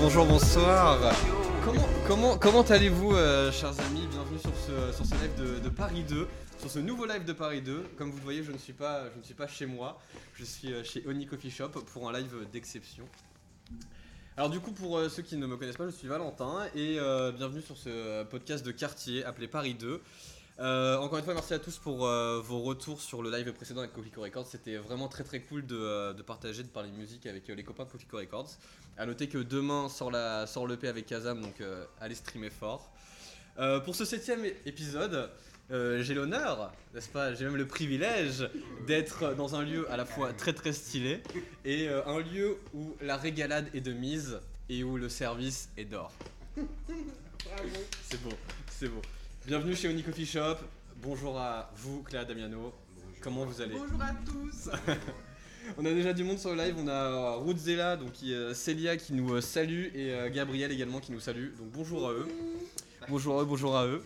bonjour, bonsoir Comment, allez-vous, euh, chers amis? Bienvenue sur ce, live de, Paris 2, sur ce nouveau live de Paris 2. Comme vous le voyez, je ne suis pas, je ne suis pas chez moi, je suis euh, chez Oni Coffee Shop pour un live d'exception. Alors du coup, pour euh, ceux qui ne me connaissent pas, je suis Valentin et bienvenue sur ce podcast de quartier appelé Paris 2. Euh, encore une fois, merci à tous pour euh, vos retours sur le live précédent avec Cofico Records. C'était vraiment très très cool de, euh, de partager, de parler musique avec les copains de Cofico Records. À noter que demain sort, la, sort l'EP avec Kazam, donc allez streamer fort. Pour ce septième épisode, euh, j'ai l'honneur, n'est-ce pas, j'ai même le privilège d'être dans un lieu à la fois très très stylé et euh, un lieu où la régalade est de mise et où le service est d'or. C'est beau, c'est beau. Bienvenue chez Oni Coffee Shop. Bonjour à vous, Cléa Damiano. Comment vous allez? Bonjour à tous. On a déjà du monde sur le live. On a euh, Rudzela, donc qui, euh, Célia qui nous euh, salue et euh, Gabriel également qui nous salue. Donc bonjour à eux. Bonjour à eux, bonjour à eux.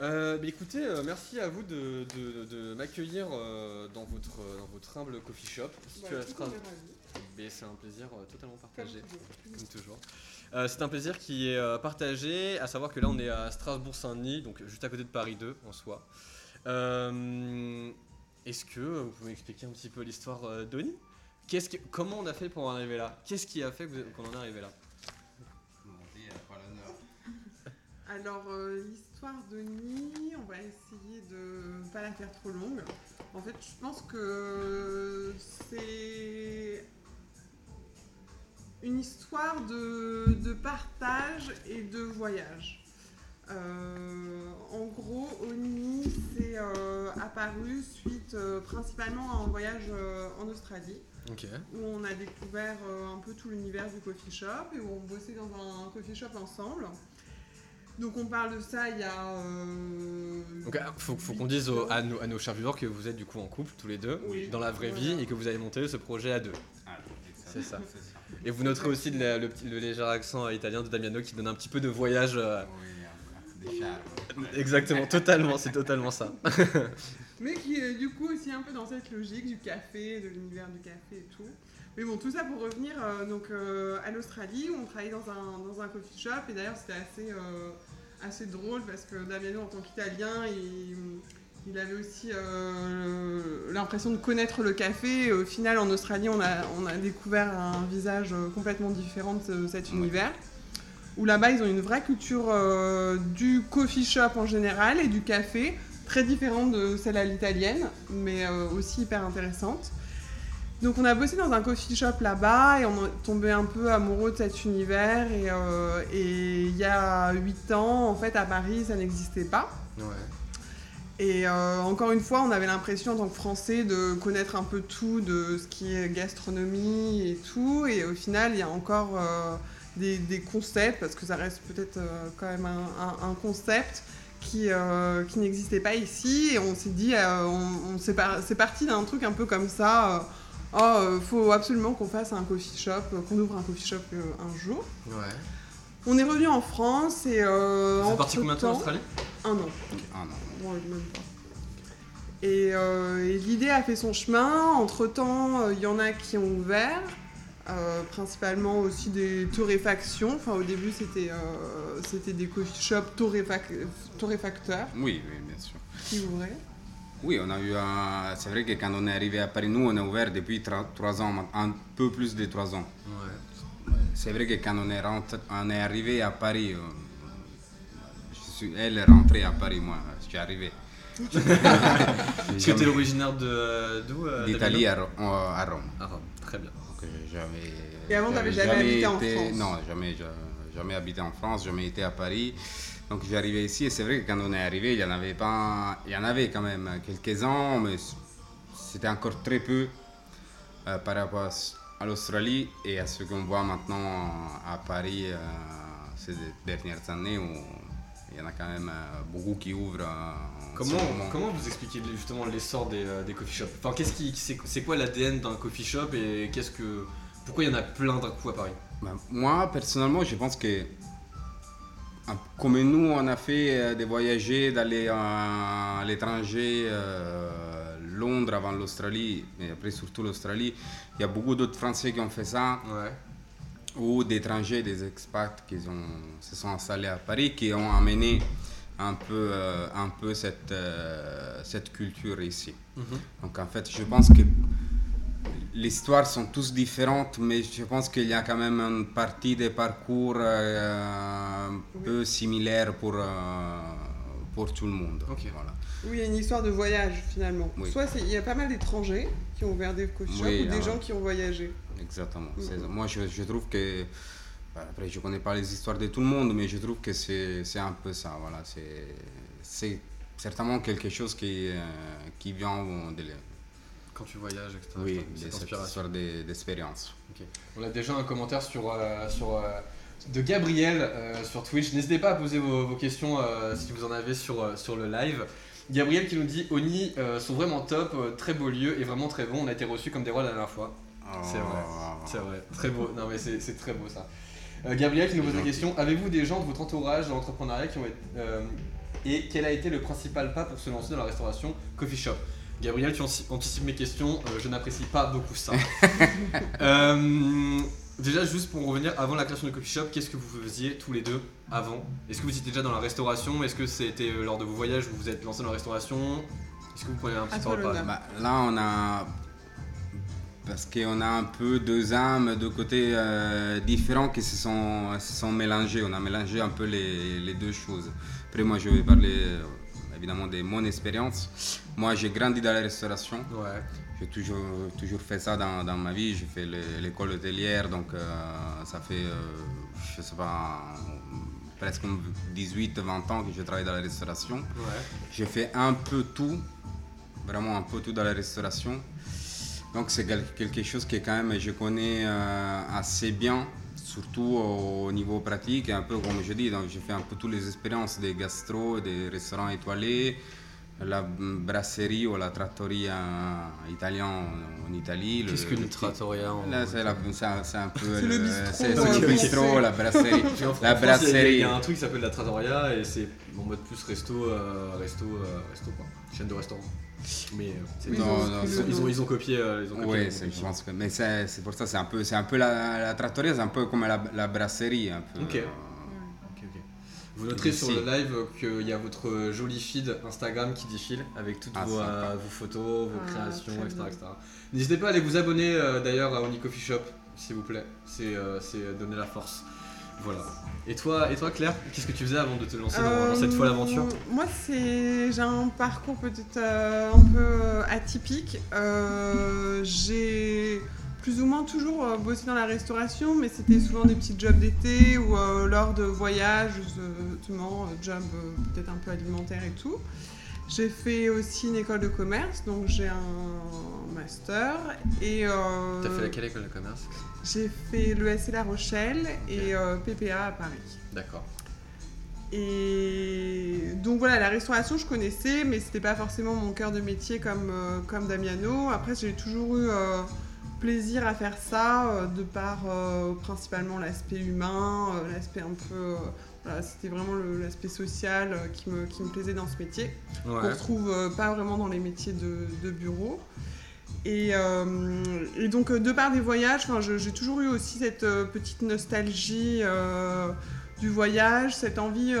Euh, bah, écoutez, euh, merci à vous de, de- de m'accueillir euh, dans, votre, dans votre humble coffee shop. Stras- Mais c'est un plaisir euh, totalement partagé, comme toujours. Euh, c'est un plaisir qui est euh, partagé, à savoir que là on est à Strasbourg-Saint-Denis, donc juste à côté de Paris 2 en soi. Euh, Est-ce que vous pouvez m'expliquer un petit peu l'histoire euh, d'Oni? Qu'est-ce que, Comment on a fait pour en arriver là? Qu'est-ce qui a fait qu'on en est arrivé là? Alors euh, l'histoire de Nid, on va essayer de pas la faire trop longue. En fait, je pense que c'est une histoire de, de partage et de voyage. Euh, en gros, Oni s'est euh, apparu suite euh, principalement à un voyage euh, en Australie. Ok. où on a découvert euh, un peu tout l'univers du coffee shop et où on bossait dans un coffee shop ensemble. Donc on parle de ça il y a... euh, Donc ah, faut, faut qu'on dise à, nos, à nos chers viewers que vous êtes du coup en couple tous les deux, Oui. dans la vraie Voilà. vie, et que vous avez monté ce projet à deux. Ah, C'est ça. Et vous noterez aussi le, le petit- le léger accent italien de Damiano qui donne un petit peu de voyage. euh, Exactement, totalement, c'est totalement ça. Mais qui est du coup aussi un peu dans cette logique du café, de l'univers du café et tout. Mais bon, tout ça pour revenir euh, donc, euh, à l'Australie où on travaillait dans un, dans un coffee shop et d'ailleurs c'était assez, euh, assez drôle parce que Damiano en tant qu'Italien, il, il avait aussi euh, l'impression de connaître le café. Au final, en Australie, on a, découvert un visage euh, complètement différent de ce- cet univers. Où là-bas, ils ont une vraie culture euh, du coffee shop en général et du café, très différente de celle à l'italienne, mais aussi hyper intéressante. Donc on a bossé dans un coffee shop là-bas et on est tombé un peu amoureux de cet univers. Et, il y a 8 ans, en fait, à Paris, ça n'existait pas. Et euh, encore une fois, on avait l'impression en tant que Français de connaître un peu tout de ce qui est gastronomie et tout. Et au final, il y a encore euh, des, des concepts, parce que ça reste peut-être euh, quand même un, un- un concept qui, qui n'existait pas ici. Et on s'est dit, on, on par- c'est parti d'un truc un peu comme ça. oh, faut absolument qu'on fasse un coffee shop, qu'on ouvre un coffee shop un jour. Ouais. On est revenu en France et euh, êtes parti combien de temps en Australie? Un an. Ah non. Ouais, même pas. Et, euh, et l'idée a fait son chemin. Entre-temps, euh, il y en a qui ont ouvert, euh, principalement aussi des torréfactions. Enfin, au début, c'était euh, c'était des coffee shops torréfac- torréfacteurs Oui, oui, bien sûr. qui ouvraient. Oui, on a eu un... C'est vrai que quand on est arrivé à Paris, nous, on est ouvert depuis 3 ans, un peu plus de 3 ans. Ouais. C'est vrai que quand on est, rentré- on est arrivé à Paris, euh, elle est rentrée à Paris, moi, je suis arrivé. Est-ce que t'es originaire de euh, d'où euh, D'Italie à, à Rome. À Rome, très bien. Donc, euh, jamais, Et avant, t'avais jamais habité en France Non, jamais, ja- jamais habité en France, jamais été à Paris. Donc j'arrivais ici et c'est vrai que quand on est arrivé, il y en avait pas, il y en avait quand même quelques-uns, mais c'était encore très peu euh, par rapport à, l'Australie et à ce qu'on voit maintenant à Paris euh, ces dernières années où il y en a quand même euh, beaucoup qui ouvrent. euh, en ce Comment, comment vous expliquez justement l'essor des, euh, des coffee shops? Enfin, qu'est-ce qui, c'est, quoi l'ADN d'un coffee shop et qu'est-ce que, pourquoi il y en a plein d'un coup à Paris? Ben, moi, personnellement, je pense que comme nous, on a fait des voyager d'aller à l'étranger, euh, Londres avant l'Australie, et après surtout l'Australie, il y a beaucoup d'autres Français qui ont fait ça, Ouais. Ou d'étrangers, des expats qui ont, se sont installés à Paris, qui ont amené un peu, euh, un peu cette, euh, cette culture ici. Mhm. Donc en fait, je pense que les histoires sont tous différentes, mais je pense qu'il y a quand même une partie des parcours euh, un peu similaires pour, euh, pour tout le monde. Voilà. Oui, il y a une histoire de voyage finalement. Oui. Soit il y a pas mal d'étrangers qui ont ouvert des coffee shops Oui, ou des ah. gens qui ont voyagé. Exactement. C'est- Moi, je, je trouve que. bah, Après, je connais pas les histoires de tout le monde, mais je trouve que c'est c'est un peu ça. Voilà. C'est- C'est certainement quelque chose qui, euh, qui vient de, Quand tu voyages, etc. oui, cette de cette inspiration. histoire de- d'expérience. On a déjà un commentaire sur, euh, sur, euh, de Gabriel euh, sur Twitch. N'hésitez pas à poser vos, vos questions euh, si vous en avez sur, sur le live. Gabriel qui nous dit Oni euh, sont vraiment top, euh, très beau lieu et vraiment très bon. On a été reçus comme des rois la dernière fois. C'est vrai, Oh. C'est vrai, très beau. Non mais c'est très beau ça. Euh, Gabriel qui nous pose la question Avez-vous des gens de votre entourage dans l'entrepreneuriat qui ont été. et quel a été le principal pas pour se lancer dans la restauration coffee shop? Gabriel, tu anticipes mes questions, je n'apprécie pas beaucoup ça. Déjà, juste pour revenir, avant la création du coffee shop, qu'est-ce que vous faisiez tous les deux avant? Est-ce que vous étiez déjà dans la restauration? Est-ce que c'était euh, lors de vos voyages où vous vous êtes lancé dans la restauration? Est-ce que vous prenez un petit peu. Bah, là, on a. Parce qu'on a un peu deux âmes, deux côtés euh, différents qui se sont, se sont mélangés. On a mélangé un peu les, les deux choses. Après, moi, je vais parler euh, évidemment de mon expérience. Moi, j'ai grandi dans la restauration. Ouais. J'ai toujours, toujours fait ça dans, dans ma vie. J'ai fait le- l'école hôtelière, donc euh, ça fait, euh, je sais pas, presque 18-20 ans que je travaille dans la restauration. Ouais. J'ai fait un peu tout, vraiment un peu tout dans la restauration. Donc c'est quel- quelque chose que quand même je connais euh, assez bien, surtout au niveau pratique, un peu comme je dis, donc j'ai fait un peu toutes les expériences des gastro, des restaurants étoilés, la brasserie ou la trattoria italienne en, en Italie. le- Qu'est-ce qu'une le- trattoria en- Là, c'est la- c'est un, c'est un peu C'est le bistrot, c'est- c'est euh, le bistrot, la brasserie. La France, il y a- brasserie. Il y, a un truc qui s'appelle la trattoria et c'est en mode plus resto, euh, resto, euh, resto quoi. Chaîne de restaurants. Mais euh, ils, ont ont, non, pris ils, le ont, ils, nom. ont, ils ont copié. euh, ils ont copié le je pense que. Mais c'est c'est pour ça, c'est un peu, c'est un peu la, la trattoria, c'est un peu comme la, la brasserie. Un peu. Euh, ok. Vous noterez sur le live qu'il y a votre joli feed Instagram qui défile avec toutes Ah, vos, euh, vos photos, vos Ah, créations, etc.. N'hésitez pas à aller vous abonner euh, d'ailleurs à Oni Coffee Shop, s'il vous plaît. C'est euh, c'est donner la force. Voilà. Et toi, et toi Claire, qu'est-ce que tu faisais avant de te lancer dans, dans cette folle aventure? Moi, c'est j'ai un parcours peut-être euh, un peu atypique. Euh, j'ai plus ou moins toujours euh, bossé dans la restauration, mais c'était souvent des petits jobs d'été ou euh, lors de voyages, justement, euh, jobs euh, peut-être un peu alimentaires et tout. J'ai fait aussi une école de commerce, donc j'ai un master et euh, T'as fait laquelle école de commerce? j'ai fait l'ESC La Rochelle et euh, PPA à Paris. D'accord. Et donc voilà, la restauration, je connaissais, mais c'était pas forcément mon cœur de métier comme, euh, comme Damiano. Après, j'ai toujours eu plaisir à faire ça, euh, de par euh, principalement l'aspect humain, euh, l'aspect un peu. voilà, c'était vraiment l'aspect social qui, me, qui me plaisait dans ce métier qu'on Ouais. retrouve pas vraiment dans les métiers de, de bureau. Et, et donc, de par des voyages, j'ai toujours eu aussi cette petite nostalgie du voyage, cette envie.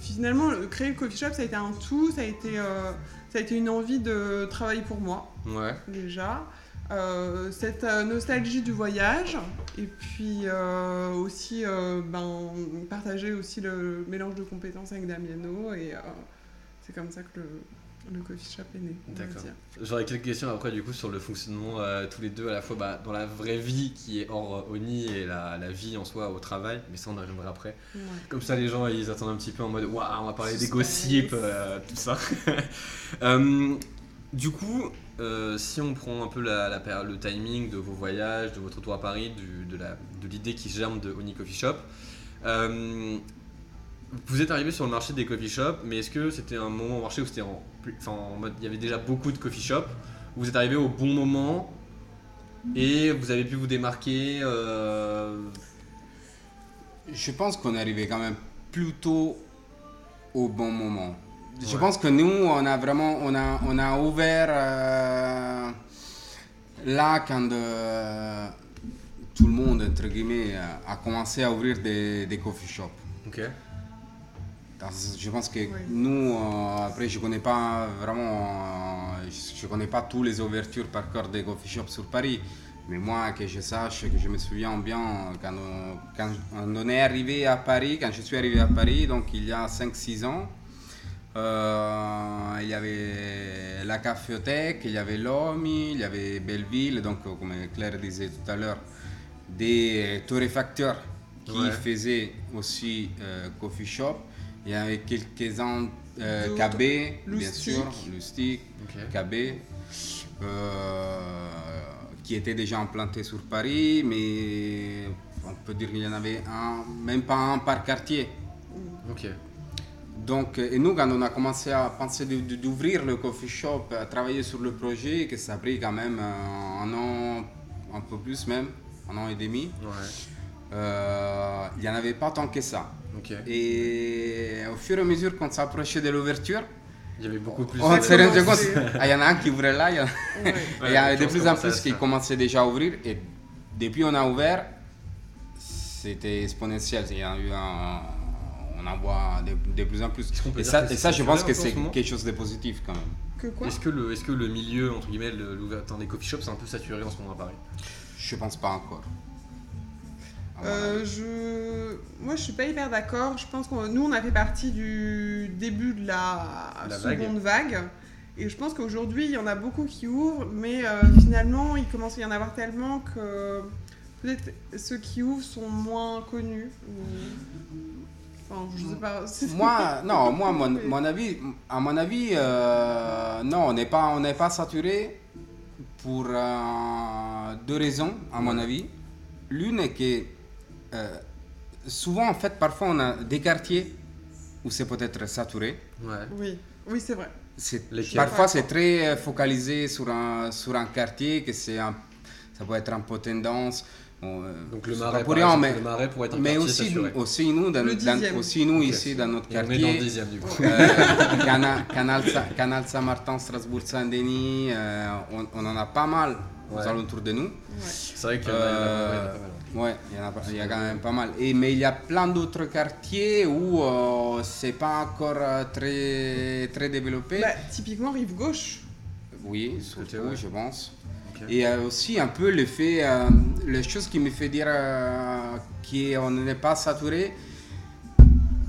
finalement, le- créer le coffee shop, ça a été un tout, ça a été, ça a été une envie de travailler pour moi, Ouais. déjà. Euh, cette euh, nostalgie du voyage, et puis euh, aussi ben, partager aussi le mélange de compétences avec Damiano, et c'est comme ça que le, le coffee shop est né. D'accord. J'aurais quelques questions après du coup sur le fonctionnement euh, tous les deux à la fois bah, dans la vraie vie qui est hors euh, Oni et la, la vie en soi au travail, mais ça on en reviendra après. Ouais. Comme ça les gens ils attendent un petit peu en mode waouh on va parler des gossips, euh, tout ça. Du coup, euh, si on prend un peu le timing de vos voyages, de votre retour à Paris, de l'idée qui germe de Oni Coffee Shop, euh, vous êtes arrivé sur le marché des coffee shops, mais est-ce que c'était un moment au marché où c'était en, enfin, en mode il y avait déjà beaucoup de coffee shops Vous êtes arrivé au bon moment et vous avez pu vous démarquer euh, Je pense qu'on est arrivé quand même plutôt au bon moment. Je pense que nous, on a vraiment, on a, on a ouvert euh, là quand euh, tout le monde, entre guillemets, euh, a commencé à ouvrir des, des coffee shops. Ok. Je pense que Oui. nous, euh, après, je connais pas vraiment, euh, je, je connais pas toutes les ouvertures par cœur des coffee shops sur Paris. Mais moi, que je sache, que je me souviens bien, quand on, quand on est arrivé à Paris, quand je suis arrivé à Paris, donc il y a 5-6 ans, euh, il y avait la caféothèque, il y avait l'OMI, il y avait Belleville, donc euh, comme Claire disait tout à l'heure, des torréfacteurs qui Ouais. faisaient aussi euh, coffee shop. Il y avait quelques-uns, euh. KB, bien sûr, Lustig, Ok. KB, qui étaient déjà implantés sur Paris, mais on peut dire qu'il y en avait un, même pas un par quartier. Ok. Donc, et nous, quand on a commencé à penser d'ouvrir le coffee shop, à travailler sur le projet, que ça a pris quand même euh, un an, un peu plus même, un an et demi, Ouais. euh, il n'y en avait pas tant que ça. Et au fur et à mesure qu'on s'approchait de l'ouverture, Il y avait beaucoup plus. on de- s'est rendu compte, commencé. ah, il y en a un qui ouvrait là, il y en a- Ouais. et il y avait les de plus en plus qui commençaient déjà à ouvrir. Et depuis on a ouvert, c'était exponentiel. Il y a eu un, on en voit de, de plus en plus. Et ça, et ça je pense que c'est quelque chose de positif quand même. Que Est-ce que, le, est-ce que le milieu, entre guillemets, le- l'ouverture des coffee shops, c'est un peu saturé en ce moment à Paris? Je pense pas encore. Euh, je... Moi, je suis pas hyper d'accord. Je pense que nous, on a fait partie du début de la, La vague. seconde vague. Et je pense qu'aujourd'hui, il y en a beaucoup qui ouvrent, mais euh, finalement, il commence à y en avoir tellement que peut-être ceux qui ouvrent sont moins connus. ou- Enfin, je sais pas. c'est- Moi, non, moi, mon, avis, à mon avis, euh, non, on n'est pas, on n'est pas saturé pour euh, deux raisons, à mon avis. L'une est que euh, souvent, en fait, parfois, on a des quartiers où c'est peut-être saturé. Ouais. Oui, oui, c'est vrai. Parfois, c'est très focalisé sur un, sur un quartier, que c'est un- ça peut être un peu tendance. Bon, euh, Donc le marais, pour rien, exemple, mais, le marais pour être un mais quartier aussi, aussi nous, dans, dans- aussi nous ici, dans notre Et on est quartier. dans le dixième du coup. Euh, Canal, Canal, Sa- Canal Saint-Martin, Strasbourg, Saint-Denis, euh, on, on en a pas mal aux alentours de nous. Ouais. C'est vrai qu'il y en a- il y en a- il y en a pas mal. Ouais, il y, en a, pas- il y a quand même pas mal. Et, mais il y a plein d'autres quartiers où euh, c'est pas encore euh, très, très développé. Bah, typiquement, rive gauche. oui, surtout, ouais. je pense. Et euh, aussi un peu le fait, euh, les choses qui me fait dire euh, qu'on n'est pas saturé,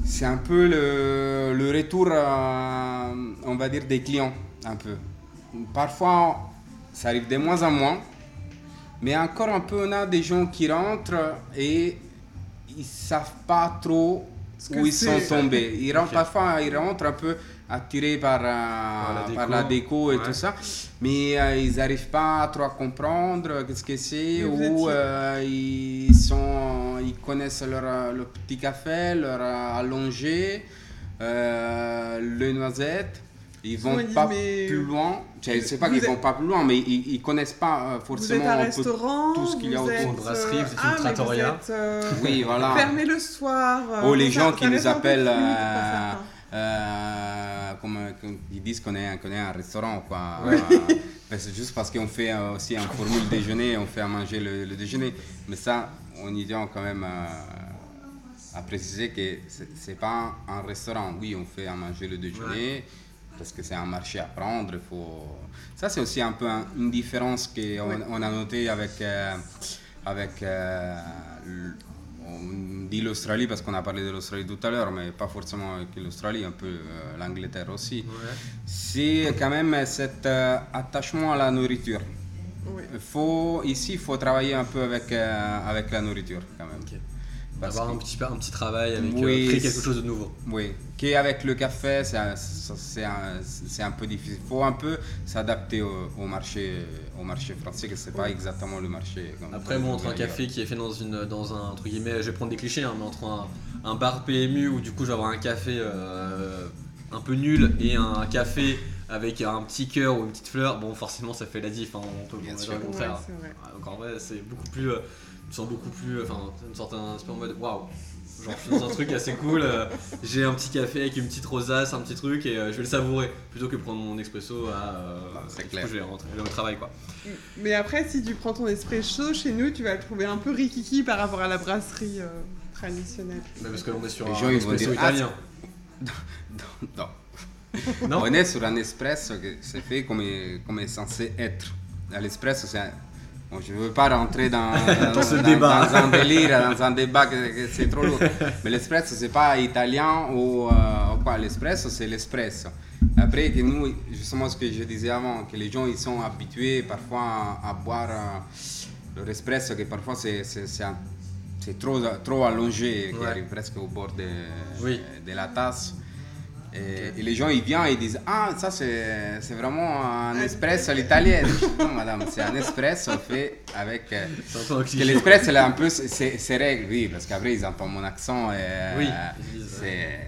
c'est un peu le, le retour, euh, on va dire, des clients, un peu. Parfois, ça arrive de moins en moins, mais encore un peu, on a des gens qui rentrent et ils savent pas trop où ils sont tombés. Ils rentrent. Parfois, ils rentrent un peu attirés par, euh, la par la déco. et Ouais. tout ça, mais euh, ils n'arrivent pas trop à comprendre qu'est-ce que c'est, ou euh, ils, sont, ils connaissent leur, euh, leur petit café, leur euh, allongé, euh, le noisette. Ils vont ils pas mais plus loin. Je ne sais pas qu'ils êtes- vont pas plus loin, mais ils, ils connaissent pas euh, Vous êtes forcément un restaurant, tout ce qu'il y a autour. Une brasserie, euh, vous êtes une ah, mais vous trattoria. êtes, euh, Oui, voilà. Fermé le soir. euh, Ou les gens qui nous appellent, euh, comme, comme ils disent qu'on est, qu'on est un restaurant, quoi. Ouais. Euh, ben, c'est juste parce qu'on fait euh, aussi un formule déjeuner, on fait à manger le, le déjeuner. Mais ça, on y tient quand même euh, à préciser que c'est c'est pas un restaurant. Oui, on fait à manger le déjeuner. Parce que c'est un marché à prendre, faut... Ça, c'est aussi un peu un- une différence qu'on Ouais. on a noté avec, euh, avec euh, dit l'Australie parce qu'on a parlé de l'Australie tout à l'heure, mais pas forcément avec l'Australie, un peu euh, l'Angleterre aussi. Ouais. C'est quand même cet euh, attachement à la nourriture. Faut, ici, il faut travailler un peu avec, euh, avec la nourriture quand même. Parce Avoir que- un petit, un petit travail avec euh, créer quelque chose de nouveau. Oui, qu'avec le café, c'est un, c'est un, c'est un peu difficile. Il faut un peu s'adapter au, au marché, au marché français, que c'est pas exactement le marché. comme- Après, moi, entre un café qui est fait dans, une, dans un, entre guillemets, je vais prendre des clichés, hein, mais entre un, un bar PMU où du coup je vais avoir un café euh, un peu nul et un café avec un petit cœur ou une petite fleur, bon, forcément ça fait la diff, hein, on peut sûr. dire le contraire. Donc en vrai, c'est beaucoup plus. euh, tu sens beaucoup plus. Enfin, une sorte un peu en mode waouh. Genre, je suis dans un truc assez cool. euh, j'ai un petit café avec une petite rosace, un petit truc, et euh, je vais le savourer plutôt que prendre mon expresso à. euh, Ah, c'est clair. je vais rentrer au travail quoi. Mais après, si tu prends ton espresso chez nous, tu vas le trouver un peu rikiki par rapport à la brasserie euh, traditionnelle. Mais parce que l'on est sur Les un gens, espresso dire, ah, italien. Non. Non On est sur un espresso que c'est fait comme, comme est censé être. L'espresso, c'est un- Bon, je ne veux pas rentrer dans, dans, ce dans- débat. dans un délire, dans un débat que, que c'est trop lourd. Mais l'espresso, c'est pas italien ou euh, quoi. L'espresso, c'est l'espresso. Après, que nous, justement, ce que je disais avant, que les gens ils sont habitués parfois à, à boire euh, leur espresso, que parfois c'est c'est- c'est un- c'est trop, trop allongé, qui Ouais. arrive presque au bord de, Oui. de la tasse. Et, et les gens ils viennent et ils disent Ah, ça c'est vraiment un espresso à l'italienne. non, madame, c'est un espresso fait avec. euh, C'est un peu un parce que l'espresso, elle a un peu ses, règles, oui, parce qu'après ils entendent mon accent et. Oui, euh, c'est.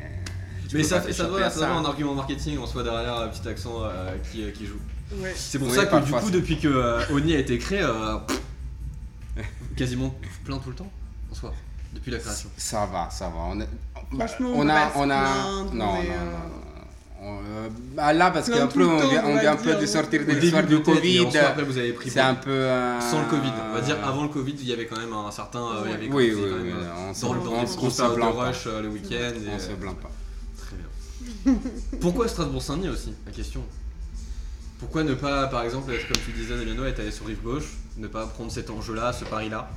tu Mais ça, fait, ça doit avoir un argument marketing en soi derrière un petit accent euh, qui, qui joue. Ouais. C'est pour Oui, ça que du coup, depuis que euh, Oni a été créé, euh, quasiment plein tout le temps en soi, depuis la création. Ça va, ça va. On, est- Franchement, on on a, on a, plaindre, non, non, non, euh, non. On, euh, bah là, parce tout le on vient, on un peu de sortir de l'histoire du Covid. en soi, après, vous avez pris C'est un peu. euh, Sans le Covid, on va dire avant le Covid, il y avait quand même un certain. euh, il y avait Oui, quand oui, même, oui. euh, On se, dans le on dans rush euh, le week-end. et, On se euh, plaint pas. Très bien. Pourquoi Strasbourg-Saint-Denis aussi La question? Pourquoi ne pas, par exemple, être comme tu disais, Namiano, être allé sur rive gauche, ne pas prendre cet enjeu-là, ce pari-là?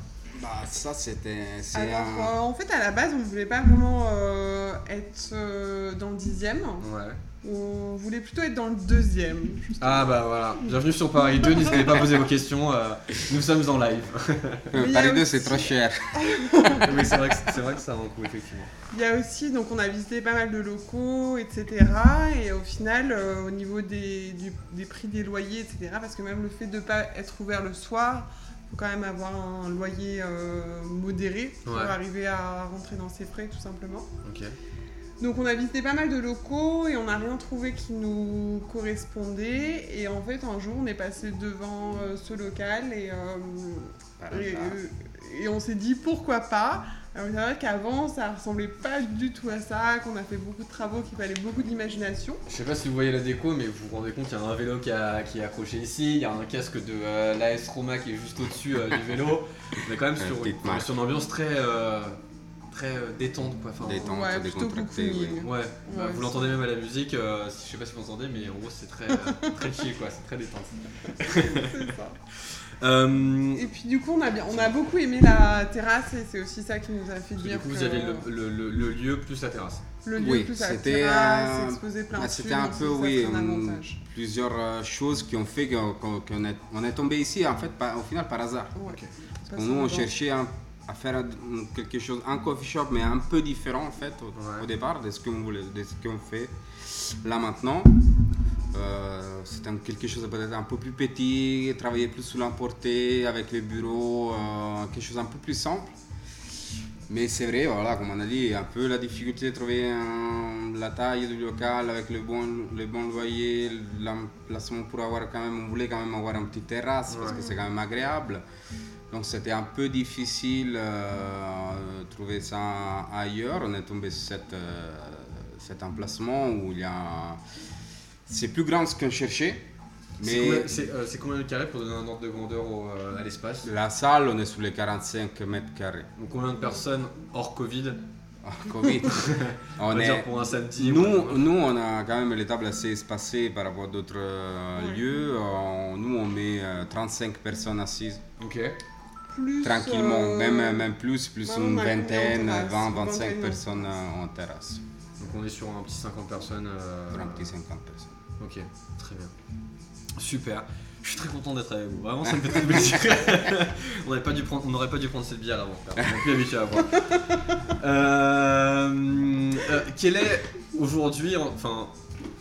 Bah, ça, c'était. C'est Alors, un. euh, en fait, à la base, on voulait pas vraiment euh, être euh, dans le dixième. Ouais. On voulait plutôt être dans le deuxième. Ah bah voilà, bienvenue sur Paris 2, n'hésitez pas à poser vos questions, euh, nous sommes en live. Paris 2, aussi- c'est trop cher. oui, c'est vrai, que- c'est vrai que ça a un coût, effectivement. Il y a aussi, donc on a visité pas mal de locaux, etc. Et au final, euh, au niveau des, du- des prix des loyers, etc., parce que même le fait de ne pas être ouvert le soir, faut quand même avoir un loyer euh, modéré pour Ouais. arriver à rentrer dans ses frais, tout simplement. Donc on a visité pas mal de locaux et on n'a rien trouvé qui nous correspondait. Et en fait, un jour, on est passé devant euh, ce local et, euh, et, et on s'est dit pourquoi pas. Alors c'est vrai qu'avant, ça ressemblait pas du tout à ça, qu'on a fait beaucoup de travaux, qu'il fallait beaucoup d'imagination. Je sais pas si vous voyez la déco, mais vous vous rendez compte qu'il y a un vélo qui, a- qui est accroché ici, il y a un casque de euh, l'AS Roma qui est juste au-dessus euh, du vélo. On est quand même sur, une ambiance très, euh, très euh, détente quoi. Enfin, Détente, ouais, bah, vous l'entendez même à la musique, euh, je sais pas si vous entendez, mais en gros c'est très, très chill quoi, c'est très détente. C'est ça. Euh, Et puis du coup, on a, bien, on a beaucoup aimé la terrasse et c'est aussi ça qui nous a fait du dire coup que vous avez le, le- le- le lieu plus la terrasse. le lieu Oui, plus la terrasse, euh, plein Ah, de C'était un peu, oui, un hum, plusieurs euh, choses qui ont fait qu'on est, on est tombé ici, en fait, par- au final par hasard. Ouais. Ok. Ça, Nous, on cherchait un- à faire quelque chose, un coffee shop, mais un peu différent, en fait, au, Ouais. au départ, de ce qu'on voulait, de ce qu'on fait là maintenant. Euh, C'était quelque chose peut-être un peu plus petit, travailler plus sous l'emporté, avec les bureaux, euh, quelque chose un peu plus simple. Mais c'est vrai, voilà, comme on a dit, un peu la difficulté de trouver un- la taille du local avec le bon, le bon loyer, l'emplacement pour avoir quand même, on voulait quand même avoir une petite terrasse parce Ouais. que c'est quand même agréable. Donc c'était un peu difficile euh, de trouver ça ailleurs. On est tombé sur cette, cet emplacement où il y a... C'est plus grand que ce qu'on cherchait. C'est Mais combien, c'est, euh, c'est combien de carrés pour donner un ordre de grandeur au, euh, à l'espace? La salle, on est sous les 45 mètres carrés. Donc combien de personnes hors Covid? Ah, Covid. On, est... dire pour un samedi. ou- Nous, nous, on a quand même les tables assez espacées par rapport à d'autres euh, Ouais. lieux. Nous, on met euh, 35 personnes assises Ok. Plus, tranquillement, euh, même, même plus, plus une vingtaine, terrasse 20, Une 25 vingtaine, personnes en terrasse. Donc on est sur un petit 50 personnes. euh, Pour un petit 50 personnes. Ok, très bien. Super. Je suis très content d'être avec vous. Vraiment, ça me fait très plaisir. on n'aurait pas dû prendre, on n'aurait pas dû prendre cette bière avant. On n'est plus habitué à boire. Euh, euh, quel est aujourd'hui, enfin,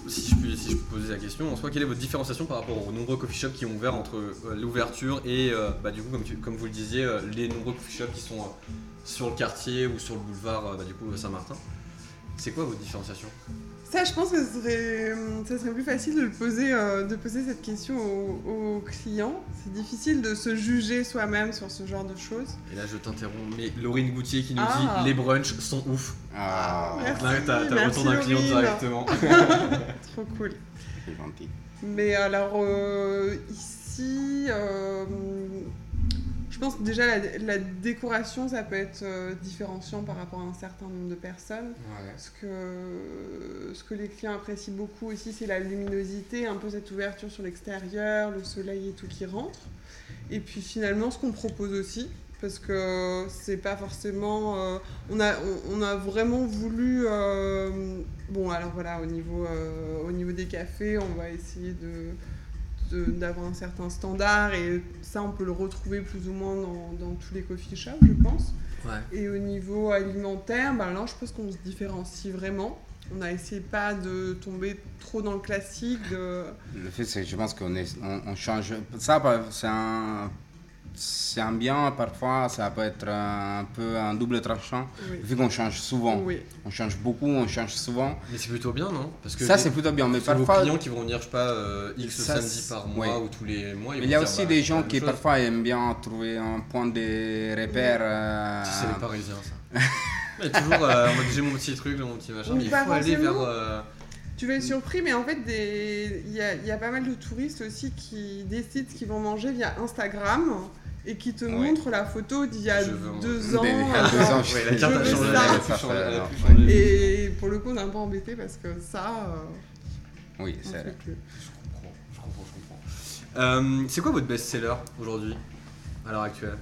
si je, puis, si je peux poser la question, en soi, quelle est votre différenciation par rapport aux nombreux coffee shops qui ont ouvert entre euh, l'ouverture et, bah, du coup, comme, tu- comme vous le disiez, les nombreux coffee shops qui sont sur le quartier ou sur le boulevard, bah, du coup, Saint-Martin C'est quoi votre différenciation? Ça, je pense que ce serait, hum, ça serait plus facile de, le poser, euh, de poser cette question aux, aux clients. C'est difficile de se juger soi-même sur ce genre de choses. Et là, je t'interromps, mais Laurine Goutier qui nous Ah. dit les brunchs sont ouf. Ah, Merci, Là, t'as t'as le merci, retour d'un client directement. Trop cool. c'est gentil. Mais alors, euh, ici, euh, je pense que déjà la, la décoration, ça peut être euh, différenciant par rapport à un certain nombre de personnes. Ce que, ce que les clients apprécient beaucoup aussi, c'est la luminosité, un peu cette ouverture sur l'extérieur, le soleil et tout qui rentre. Et puis finalement, ce qu'on propose aussi, parce que c'est pas forcément. euh, on, a, on, on a vraiment voulu. euh, bon, alors voilà, au niveau, au niveau des cafés, on va essayer de- d'avoir un certain standard et ça on peut le retrouver plus ou moins dans, dans tous les coffee shops je pense Ouais. et au niveau alimentaire, ben là, je pense qu'on se différencie vraiment. On a essayé pas de tomber trop dans le classique. De... Le fait, c'est que je pense qu'on est, on, on change. Ça, c'est un, c'est un bien, parfois, ça peut être un peu un double tranchant. Oui. Vu qu'on change souvent. Oui. On change beaucoup, on change souvent. Mais c'est plutôt bien, non? Parce que Ça, c'est plutôt bien. Mais c'est vos parfois, clients qui vont venir, je sais pas, euh, X Ça, samedi par mois ouais. ou tous les mois. ils mais il y a aussi bah, des gens qui chose. parfois aiment bien trouver un point de repère. euh, Si, C'est les Parisiens, ça. Mais toujours euh, en mode j'ai mon petit truc, mon petit machin, Oui, mais il faut aller vers. euh, Tu vas être surpris, mais en fait, des... il y, y a pas mal de touristes aussi qui décident ce qu'ils vont manger via Instagram et qui te Ouais. montrent la photo d'il y a en- deux Des- ans. il y a euh, deux ans, Ouais, la carte Je a veux changé, ça. Ça. Et pour le coup, on est un peu embêté parce que ça, euh, Oui, c'est fait. Je comprends, je comprends, je comprends. Euh, c'est quoi votre best-seller aujourd'hui, à l'heure actuelle?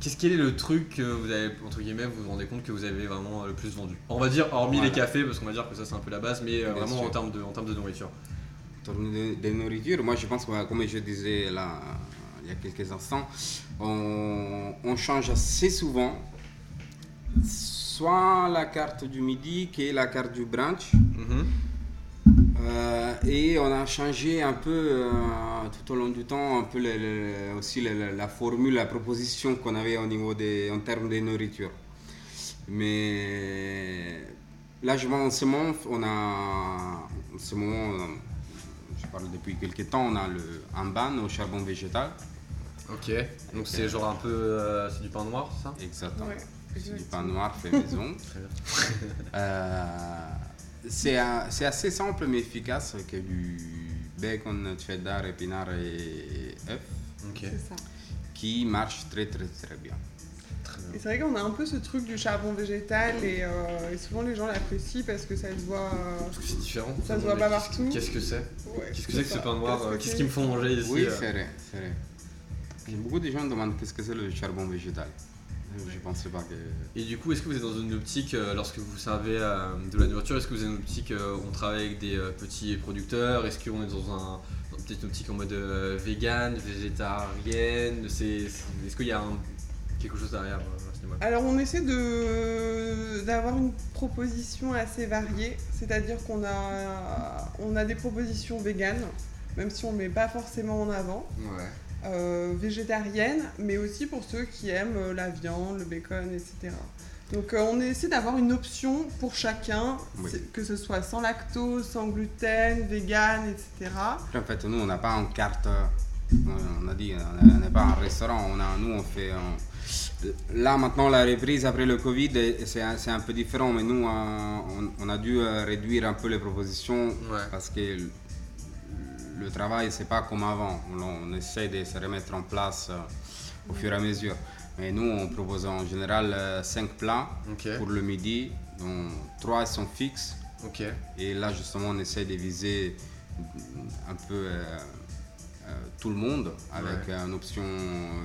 Qu'est-ce quel est le truc que vous avez, entre guillemets, vous vous rendez compte que vous avez vraiment euh, le plus vendu? On va dire, hormis Voilà. les cafés, parce qu'on va dire que ça c'est un peu la base, mais euh, Bien vraiment sûr. en termes, de, en termes de nourriture. Tourner de, de nourriture, moi je pense comme je disais là il y a quelques instants, on, on change assez souvent soit la carte du midi que la carte du brunch. Mhm. Euh, et on a changé un peu euh, tout au long du temps un peu le- le- aussi le- la formule, la proposition qu'on avait au niveau des, en termes de nourriture. Mais là, je vois en ce moment, on a, en ce moment, euh, je parle depuis quelques temps, on a le, un ban au charbon végétal. Ok, donc c'est genre un peu. euh, c'est du pain noir, ça? Exactement. Ouais, C'est du pain noir fait maison. Très bien. Euh, c'est un- c'est assez simple mais efficace que du bacon, cheddar, épinards et œufs Ok, C'est ça. qui marche très très très bien. très Et bien. c'est vrai qu'on a un peu ce truc du charbon végétal et, euh, et souvent les gens l'apprécient parce que ça se voit. euh, Parce que c'est différent. Ça se voit pas partout. Qu'est-ce que c'est? Ouais, Qu'est-ce que c'est que ce ça. pain noir Qu'est-ce euh, Qu'est-ce qu'ils me font manger ici Oui, euh? c'est vrai, c'est vrai. Beaucoup de gens demandent qu'est-ce que c'est le charbon végétal. Je pensais pas que. Et du coup, est-ce que vous êtes dans une optique, euh, lorsque vous servez euh, de la nourriture, est-ce que vous êtes dans une optique, euh, on travaille avec des petits producteurs? Est-ce qu'on est dans un dans peut-être une optique en mode vegan, végétarienne? Est-ce qu'il y a un- quelque chose derrière Alors on essaie de d'avoir une proposition assez variée, c'est-à-dire qu'on a on a des propositions véganes, même si on ne met pas forcément en avant, Ouais. Euh, végétariennes, mais aussi pour ceux qui aiment euh, la viande, le bacon, etc. Donc euh, on essaie d'avoir une option pour chacun, Oui. que ce soit sans lactose, sans gluten, vegan, etc. Après, en fait, nous, on n'a pas une carte. On a dit, on n'est pas un restaurant. On a, nous, on fait. on- Là, maintenant, la reprise après le Covid, c'est un, peu différent. Mais nous, on, on a dû réduire un peu les propositions Ouais. parce que le, travail, c'est pas comme avant. On, on essaie de se remettre en place euh, au fur et à mesure. Mais nous, on propose en général 5 plats Ok. pour le midi, dont 3 sont fixes. Et là, justement, on essaie de viser un peu euh, euh, tout le monde avec Ouais. une option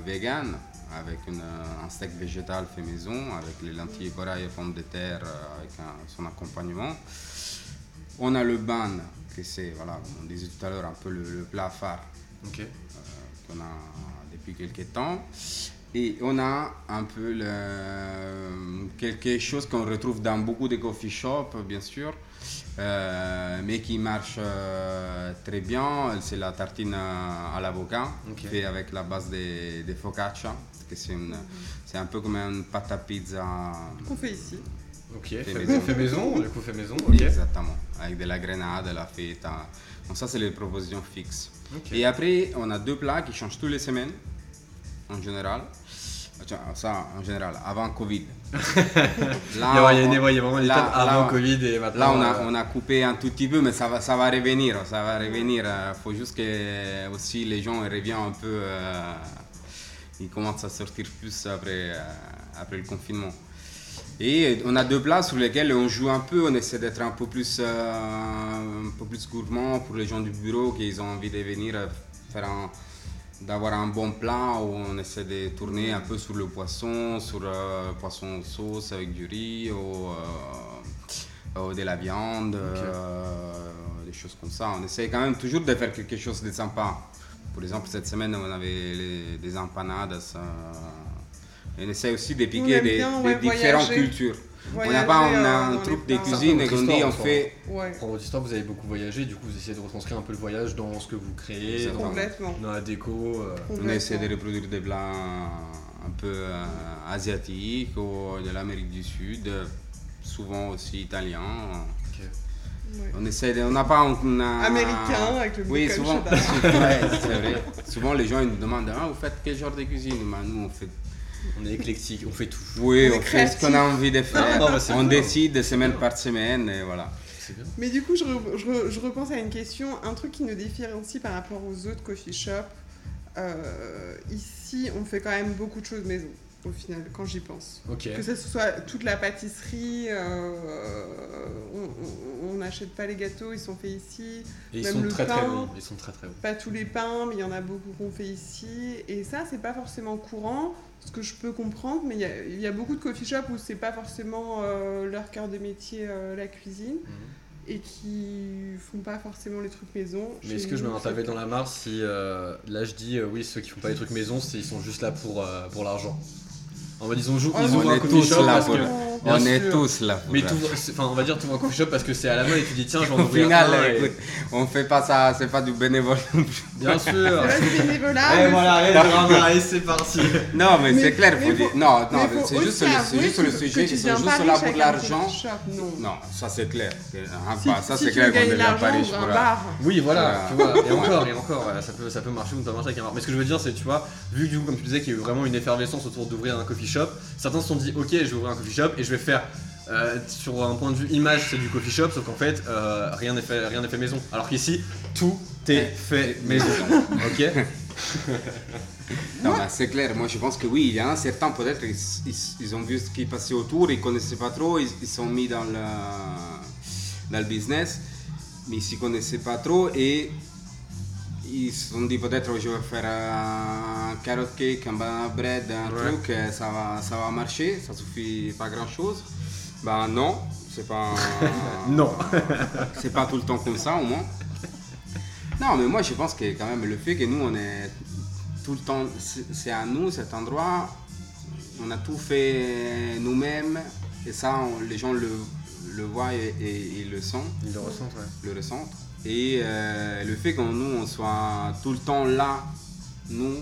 vegan, avec une, euh, un steak végétal fait maison, avec les lentilles corail et pommes de terre, euh, avec un- son accompagnement. On a le ban, que c'est, voilà, comme on disait tout à l'heure, un peu le, le plat phare Ok. qu'on a depuis quelques temps. Et on a un peu le- quelque chose qu'on retrouve dans beaucoup de coffee shops, bien sûr, euh, mais qui marche euh, très bien. C'est la tartine à l'avocat, Ok. faite avec la base de, de focaccia. parce que C'est une- c'est un peu comme une pâte à pizza. Qu'on fait ici. Ok, Fait fait, maison. fait maison, du coup fait maison, ok. Exactement, avec de la grenade, la feta. Donc ça, c'est les propositions fixes. Et après, on a deux plats qui changent toutes les semaines, en général. Ça, en général, avant Covid. Il y a, il y a il y a vraiment là- avant là, Covid et maintenant. Là, on a, euh, on a coupé un tout petit peu, mais ça va, ça va revenir. Ça va revenir. Il faut juste que aussi les gens reviennent un peu. euh, ils commencent à sortir plus après, euh, après le confinement. Et on a deux plats sur lesquels on joue un peu. On essaie d'être un peu plus, euh, un peu plus gourmand pour les gens du bureau qui ont envie de venir euh, faire un, d'avoir un bon plat où on essaie de tourner un peu sur le poisson, sur euh, poisson sauce avec du riz ou, euh, ou de la viande, des choses comme ça. On essaie quand même toujours de faire quelque chose de sympa. Par exemple, cette semaine, on avait les- des empanadas. On essaie aussi de piquer des, bien, des différentes voyager. cultures. on n'a pas un, euh, un dans les truc de plats. cuisine et qu'on dit on fait Ouais, Pour votre histoire, vous avez beaucoup voyagé, du coup vous essayez de retranscrire un peu le voyage dans ce que vous créez, dans, complètement. dans la déco. euh. On essaie de reproduire des plats un peu euh, asiatiques ou de l'Amérique du Sud, souvent aussi italiens. Ouais. On essaie de, on n'a pas un, un- Américain avec le Oui, souvent. c'est vrai. Souvent les gens ils nous demandent ah, vous faites quel genre de cuisine? Bah, Nous on fait, On est éclectique, on fait tout. oui, On on fait ce qu'on a envie de faire. Non, on cool. décide semaine par semaine et voilà. C'est bien. Mais du coup, je, re- je re- je repense à une question, un truc qui nous différencie par rapport aux autres coffee shops. Euh, ici, on fait quand même beaucoup de choses maison, au final, quand j'y pense. Que ce soit toute la pâtisserie, euh, on- on n'achète pas les gâteaux, ils sont faits ici. Et ils Même sont le très très bons. Ils sont très très bons. Pas tous les pains, mais il y en a beaucoup qu'on fait ici. Et ça, c'est pas forcément courant, ce que je peux comprendre, mais il y a, il y a beaucoup de coffee shops où c'est pas forcément euh, leur cœur de métier, euh, la cuisine, Mhm. et qui font pas forcément les trucs maison. Mais est-ce que je pavé le dans la mare si euh, là je dis euh, oui ceux qui font pas les trucs maison c'est ils sont juste là pour, euh, pour l'argent? En mode ils ont jou- Oh, ils ouvrent un coffee shop parce que Bien on est tous là. pour mais ça. enfin on va dire tu ouvres un coffee shop parce que c'est à la mode et tu dis tiens j'en Au ouvrir final, un et- écoute, on fait pas ça, c'est pas du bénévole. bien sûr. C'est pas du bénévolat. Et mais voilà, le drama, et c'est parti. Non, mais, Mais- c'est clair, mais faut dire. Non, non, c'est juste, le- juste que- le sujet qu'ils sont juste pas là pour un l'argent. coffee shop, Non. Non, ça c'est clair. Ah, Si, bah, ça si c'est tu clair qu'on devient l'argent, pas riche ouvre un bar. Oui, voilà, Voilà. tu vois, et encore, et encore, ça peut, ça peut marcher ou ne pas marcher avec un bar. Mais ce que je veux dire, c'est, tu vois, vu que du coup, comme tu disais, qu'il y a eu vraiment une effervescence autour d'ouvrir un coffee shop, certains se sont dit, ok, je vais ouvrir un coffee shop et je vais faire, euh, sur un point de vue image, c'est du coffee shop, sauf qu'en fait, euh, rien n'est fait, rien n'est fait maison. Alors qu'ici, tout est fait maison. Ok Non, c'est clair. Moi, je pense que oui, il y a certains, peut-être, ils, ils- ils ont vu ce qui passait autour, ils connaissaient pas trop, ils ils sont mis dans le, dans le business, mais ils s'y connaissaient pas trop et ils se sont dit peut-être je vais faire un carrot cake, un banana bread, un Ouais. truc, ça va, ça va marcher, ça suffit pas grand chose. Ben non, c'est pas. Non. c'est pas tout le temps comme ça au moins. Non, mais moi je pense que quand même le fait que nous on est tout le temps, c'est à nous cet endroit, on a tout fait nous-mêmes et ça on- les gens le, le voient et, le sentent, Ils le ressentent, ouais. le ressentent. Et euh, le fait que nous on soit tout le temps là, nous,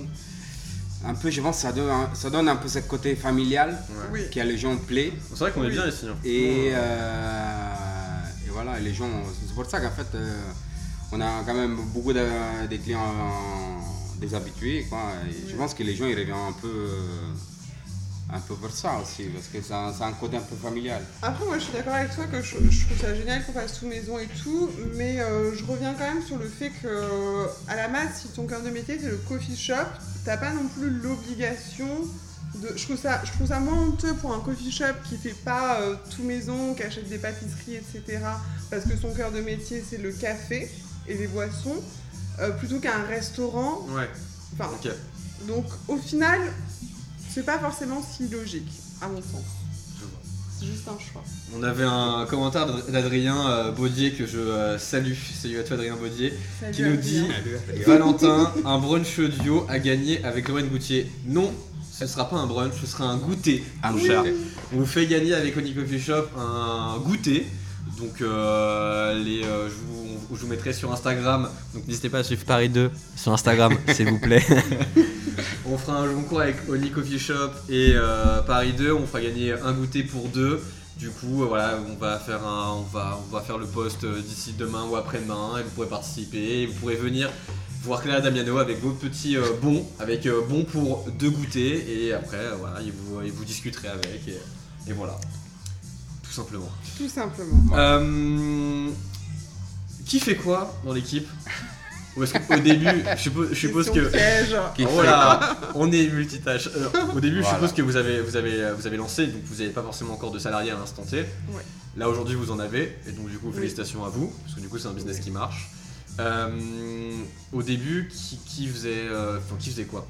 un peu je pense que ça donne, un- ça donne un peu ce côté familial Ouais. Qui a les gens plaît. C'est vrai qu'on est bien ici. hein. Et, euh, et voilà, les gens, c'est pour ça qu'en fait, euh, on a quand même beaucoup de, des clients euh, des habitués. Quoi, et Je pense que les gens ils reviennent un peu, euh, un peu pour ça aussi, parce que c'est un, un côté un peu familial. Après, moi, je suis d'accord avec toi que je, je trouve ça génial qu'on fasse tout maison et tout, mais euh, je reviens quand même sur le fait que, à la base, si ton cœur de métier c'est le coffee shop, t'as pas non plus l'obligation de. Je trouve, ça, je trouve ça moins honteux pour un coffee shop qui fait pas euh, tout maison, qui achète des pâtisseries, etc., parce que son cœur de métier c'est le café et les boissons, euh, plutôt qu'un restaurant. Ouais, Enfin, ok. donc au final, c'est pas forcément si logique, à mon sens. Je vois. c'est juste un choix. On avait un commentaire d'Ad- d'Adrien euh, Baudier que je euh, salue. Salut à toi, Adrien Baudier. Salut, qui nous Adrien. dit Valentin, un brunch audio à gagner avec Lorraine Goutier. Non, ce sera pas un brunch, ce sera un goûter. Un mon cher. goûter. On vous fait gagner avec Oni Coffee Shop un goûter. Donc euh, les, euh, je, vous, je vous mettrai sur Instagram. Donc n'hésitez pas à suivre Paris 2 sur Instagram, s'il vous plaît. on fera un concours avec Oni Coffee Shop et euh, Paris 2. On fera gagner un goûter pour deux. Du coup, euh, voilà, on va faire un, on va, on va faire le post euh, d'ici demain ou après-demain. Et vous pourrez participer. Et vous pourrez venir voir Cléa Damiano avec vos petits bons, avec bons pour deux goûters. Et après, voilà, et vous, et vous discuterez avec. Et, et voilà, tout simplement. Tout simplement. Qui fait quoi dans l'équipe? Ou est-ce qu'au début, je suppose, je suppose Question que. Oh là, on est multitâche. Euh, au début, je suppose que vous avez, vous avez, vous avez lancé, donc vous n'avez pas forcément encore de salariés à l'instant T. Ouais. Là aujourd'hui, vous en avez, et donc du coup, Oui. félicitations à vous, parce que du coup, c'est un business qui marche. Euh, au début, qui, qui faisait, euh, enfin, qui faisait quoi?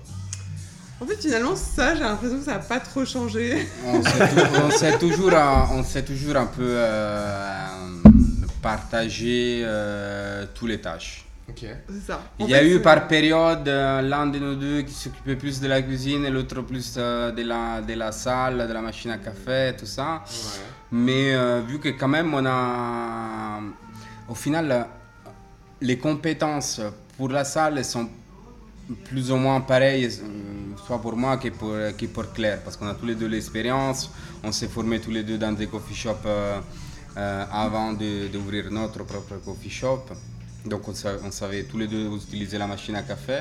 En fait, finalement, ça, j'ai l'impression que ça n'a pas trop changé. On s'est tou- on s'est toujours, un- on s'est toujours un peu euh, partagé euh, tous les tâches. Ok. C'est ça. Il y a eu par période euh, l'un de nous deux qui s'occupait plus de la cuisine et l'autre plus euh, de, la, de la salle, de la machine à café, tout ça. Mais euh, vu que quand même on a, au final, les compétences pour la salle sont plus ou moins pareilles, soit pour moi que pour, que pour Claire, parce qu'on a tous les deux l'expérience, on s'est formés tous les deux dans des coffee shops euh, euh, avant de- d'ouvrir notre propre coffee shop. Donc on, sa- on savait tous les deux utiliser la machine à café.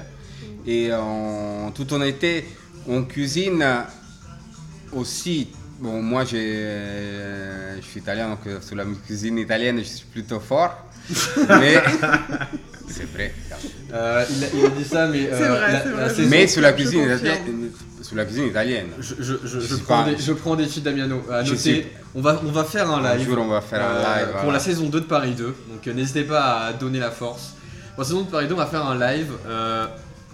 Et en toute honnêteté, on cuisine aussi. Bon, moi je suis italien, donc sur la cuisine italienne, je suis plutôt fort. mais c'est vrai. Euh, il, a, il a dit ça, mais. euh, C'est vrai, la- la Mais sur la cuisine sur la cuisine italienne. Je, je, je, je Je sais prends pas. des, je prends des Damiano. À noter, on va, on va faire un Un live. jour, on va faire un euh, live, Pour voilà. la saison 2 de Paris 2. Donc euh, n'hésitez pas à donner la force. Pour la saison de Paris 2, on va faire un live euh,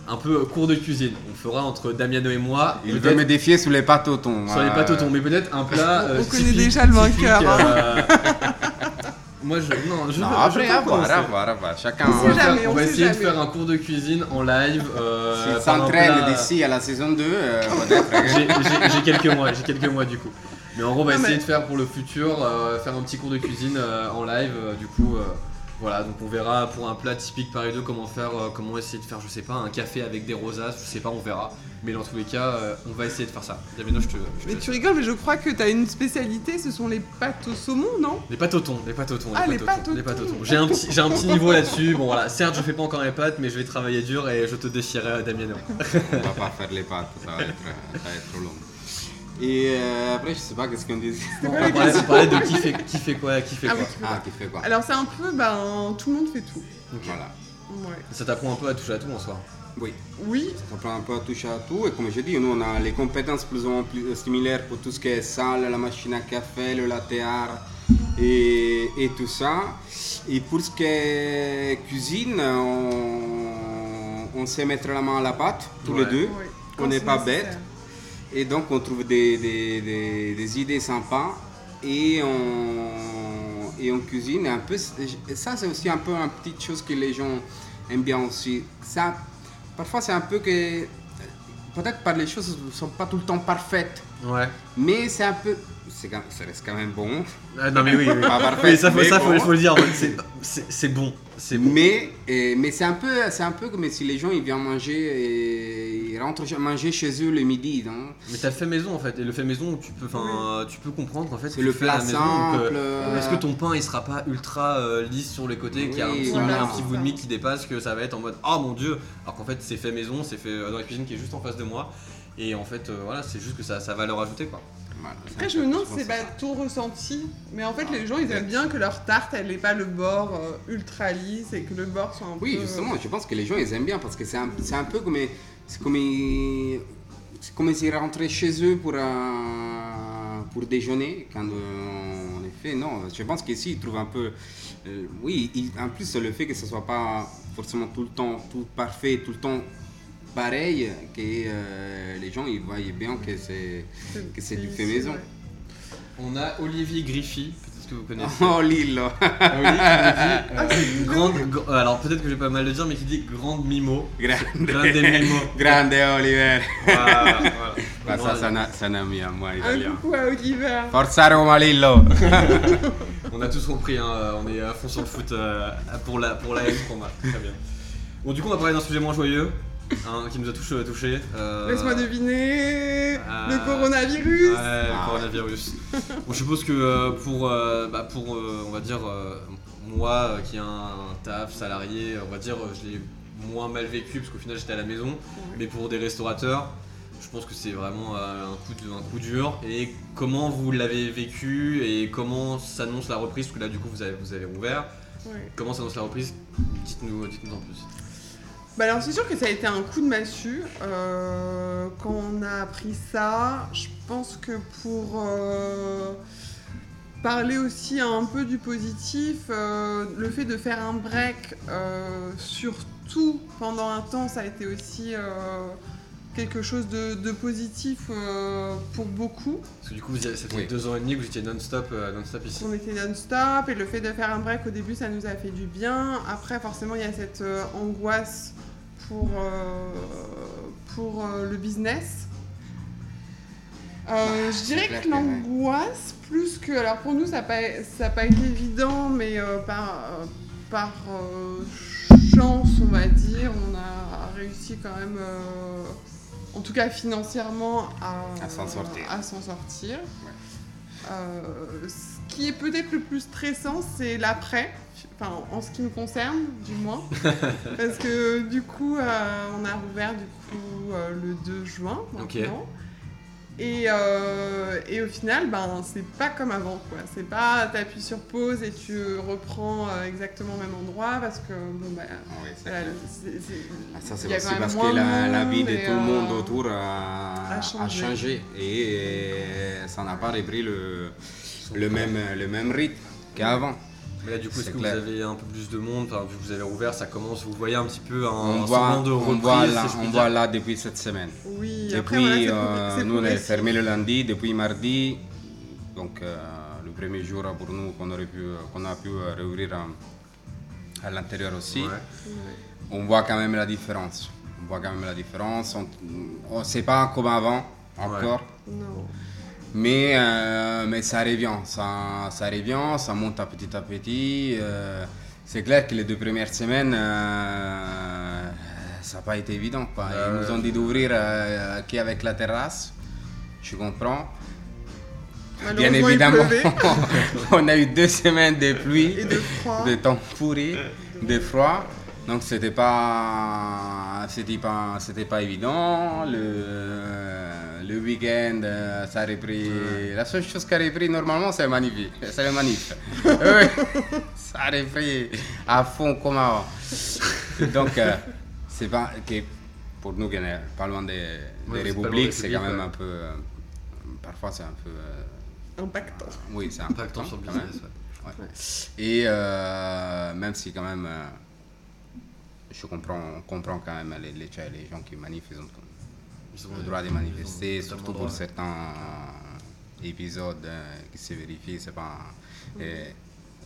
un peu cours de cuisine. On fera entre Damiano et moi. Il veut me défier sur les pâtes. Sur les pâtes mais peut-être un plat. On euh, connaît déjà le vainqueur, hein. euh, Moi, je. Non, je Non, veux- je après, pas à voir, à voir, à voir. Chacun. On On va, faire- jamais, on on va sait essayer de faire un cours de cuisine en live. Euh, s'entraîne d'ici à la saison 2, euh. J'ai- quelques mois, j'ai quelques mois du coup. Mais en gros, on va Non, essayer mais- de faire pour le futur, euh, faire un petit cours de cuisine euh, en live. euh, du coup, euh, voilà, donc on verra pour un plat typique Paris 2 comment faire, euh, comment essayer de faire, je sais pas, un café avec des rosaces, je sais pas, on verra. Mais dans tous les cas, euh, on va essayer de faire ça. Damien, je te. je Mais te- tu rigoles, mais je crois que t'as une spécialité, ce sont les pâtes au saumon, non? Les pâtes au thon, les pâtes au thon, Ah, les au pâtes thon, au les pâtes au thon. J'ai un petit, j'ai un petit niveau là-dessus. Bon voilà, certes, je fais pas encore les pâtes, mais je vais travailler dur et je te déchierai, Damiano. On va pas faire les pâtes, ça va être, ça va être trop long. Et euh, après, je sais pas qu'est-ce qu'on disait. On parlait, on parlait de qui fait, qui fait quoi, qui fait Ah quoi. oui, Ah, qui fait quoi Alors c'est un peu, ben, tout le monde fait tout. Voilà. Ouais. Ça t'apprend un peu à toucher à tout en soi. Oui, Oui, ça prend un peu à toucher à tout. Et comme je dis, nous, on a les compétences plus ou moins plus similaires pour tout ce qui est salle, la machine à café, le latte art et, et tout ça. Et pour ce qui est cuisine, on, on sait mettre la main à la pâte, tous Ouais. les deux. oui. On n'est pas bête. Et donc on trouve des, des- des- des idées sympas et on, et on cuisine un peu. ça c'est aussi un peu une petite chose que les gens aiment bien aussi. Ça, parfois c'est un peu que peut-être par les choses ne sont pas tout le temps parfaites, Ouais. mais c'est un peu, ça reste quand même bon. Ah, non mais oui, oui. Pas parfait, Oui, ça, faut, mais ça faut, bon. faut le dire, c'est- bon, c'est bon. Mais, euh, mais c'est un peu, c'est un peu comme si les gens ils viennent manger et ils rentrent manger chez eux le midi, non? Mais t'as le fait maison en fait, et le fait maison, tu peux, enfin, tu peux comprendre en fait. ce C'est que le plat donc, simple. euh, Est-ce que ton pain il sera pas ultra euh, lisse sur les côtés, qu'il y a un Oui, petit, voilà, un petit c'est bout de ça. mie qui dépasse, que ça va être en mode oh mon dieu, alors qu'en fait c'est fait maison, c'est fait euh, dans la cuisine qui est juste en face de moi, et en fait euh, voilà, c'est juste que ça a sa valeur ajoutée quoi. Voilà, Après, je me demande si c'est pas ton ressenti, mais en fait, Ah, les gens, ils aiment bien que leur tarte, elle n'ait pas le bord euh, ultra lisse et que le bord soit un peu... Oui, justement, je pense que les gens ils aiment bien parce que c'est un, c'est un peu comme, c'est comme, c'est comme s'ils rentraient chez eux pour, un- pour déjeuner. Quand, euh, en effet, non, je pense qu'ici ils trouvent un peu. euh, oui, ils- en plus, le fait que ce soit pas forcément tout le temps tout parfait, tout le temps pareil, que euh, les gens ils voient bien que c'est que c'est du fait maison. On a Olivier Griffy, peut-être que vous connaissez. Oh Ah dit, euh, grande, gr- alors peut-être que j'ai pas mal le dire, mais qui dit grande mimo. Grande Grande, mimo. grande Oliver Voilà, voilà. Bah, ça, c'est un, c'est un ami à moi Un italien. coucou à Oliver. Forza Roma Lillo On a tous compris, hein, euh, on est à fond sur le foot euh, pour la pour la qu'on a. Très bien. Bon, du coup, on va parler d'un sujet moins joyeux, hein, qui nous a tous euh, touchés. euh, Laisse-moi deviner. euh, Le coronavirus. Ouais, le Ah, coronavirus. Bon, je suppose que euh, pour, euh, bah, pour euh, on va dire, euh, moi euh, qui ai un, taf salarié, on va dire, euh, je l'ai moins mal vécu parce qu'au final j'étais à la maison. Mais pour des restaurateurs, je pense que c'est vraiment euh, un coup, de- un coup dur. Et comment vous l'avez vécu et comment s'annonce la reprise? Parce que là, du coup, vous avez, vous avez rouvert. Ouais. Comment s'annonce la reprise? Dites-nous dites en plus. Bah alors c'est sûr que ça a été un coup de massue. Euh, quand on a appris ça, je pense que pour euh, parler aussi un peu du positif, euh, le fait de faire un break, euh, surtout pendant un temps, ça a été aussi euh, quelque chose de, de positif euh, pour beaucoup. Parce que du coup, vous avez- ça fait Oui. deux ans et demi que vous étiez non-stop euh, non-stop ici. On était non-stop et le fait de faire un break au début, ça nous a fait du bien. Après, forcément, il y a cette euh, angoisse pour, euh, pour euh, le business. Euh, je dirais que l'angoisse, plus que. Alors pour nous, ça n'a pas, ça pas été évident, mais euh, par, euh, par chance, on va dire, on a réussi quand même, en tout cas financièrement, à, À s'en sortir. à s'en sortir. Ce qui est peut-être le plus stressant, c'est l'après, enfin en ce qui nous concerne, du moins, parce que du coup, euh, on a rouvert du coup euh, le 2 juin. Et, euh, et au final, ben, c'est pas comme avant, quoi. C'est pas t'appuies sur pause et tu reprends euh, exactement au même endroit parce que, bon, bah, Oui, voilà, clair. c'est- c'est- Ah, Ça, c'est parce que la, vie de tout le monde autour a, a a changé. changé. Et ça n'a pas repris le, le, même, le même rythme qu'avant. Mais là, du coup, est-ce que clair. vous avez un peu plus de monde Enfin, vu que vous avez rouvert, ça commence, vous voyez un petit peu un, On un voit, semblant de on reprise, voit là, si je puis on voit là depuis cette semaine. Oui, Depuis, après, voilà, euh, nous on est fermé le lundi, depuis mardi, donc euh, le premier jour pour nous qu'on aurait pu, qu'on a pu euh, réouvrir à, à l'intérieur aussi. Ouais. On voit quand même la différence. On voit quand même la différence. On, c'est pas comme avant encore. Non. Mais, euh, mais ça revient, ça, ça revient, ça monte à petit à petit. euh, c'est clair que les deux premières semaines, euh, ça n'a pas été évident. Quoi. Ils nous ont dit d'ouvrir euh, qu'avec la terrasse, je comprends. Bien évidemment, on a eu deux semaines de pluie, Et de froid. de temps pourri, de froid. Donc c'était pas, c'était pas, c'était pas évident. Le, le week-end, euh, ça a repris. La seule chose qui a repris normalement, c'est le manif. C'est le manif. Oui, ça a repris à fond comme avant. Donc euh, c'est pas que pour nous qui n'est pas loin des, des républiques, c'est quand même ouais. un peu. euh, parfois c'est un peu. euh, Impactant. oui, c'est Impactant important sur le quand même. business. ouais. Ouais. Et euh, même si quand même, euh, je comprends, on comprend quand même les, les, les gens qui manifestent, ils ont le droit de manifester, surtout pour certains épisodes euh, qui se vérifient, c'est pas... et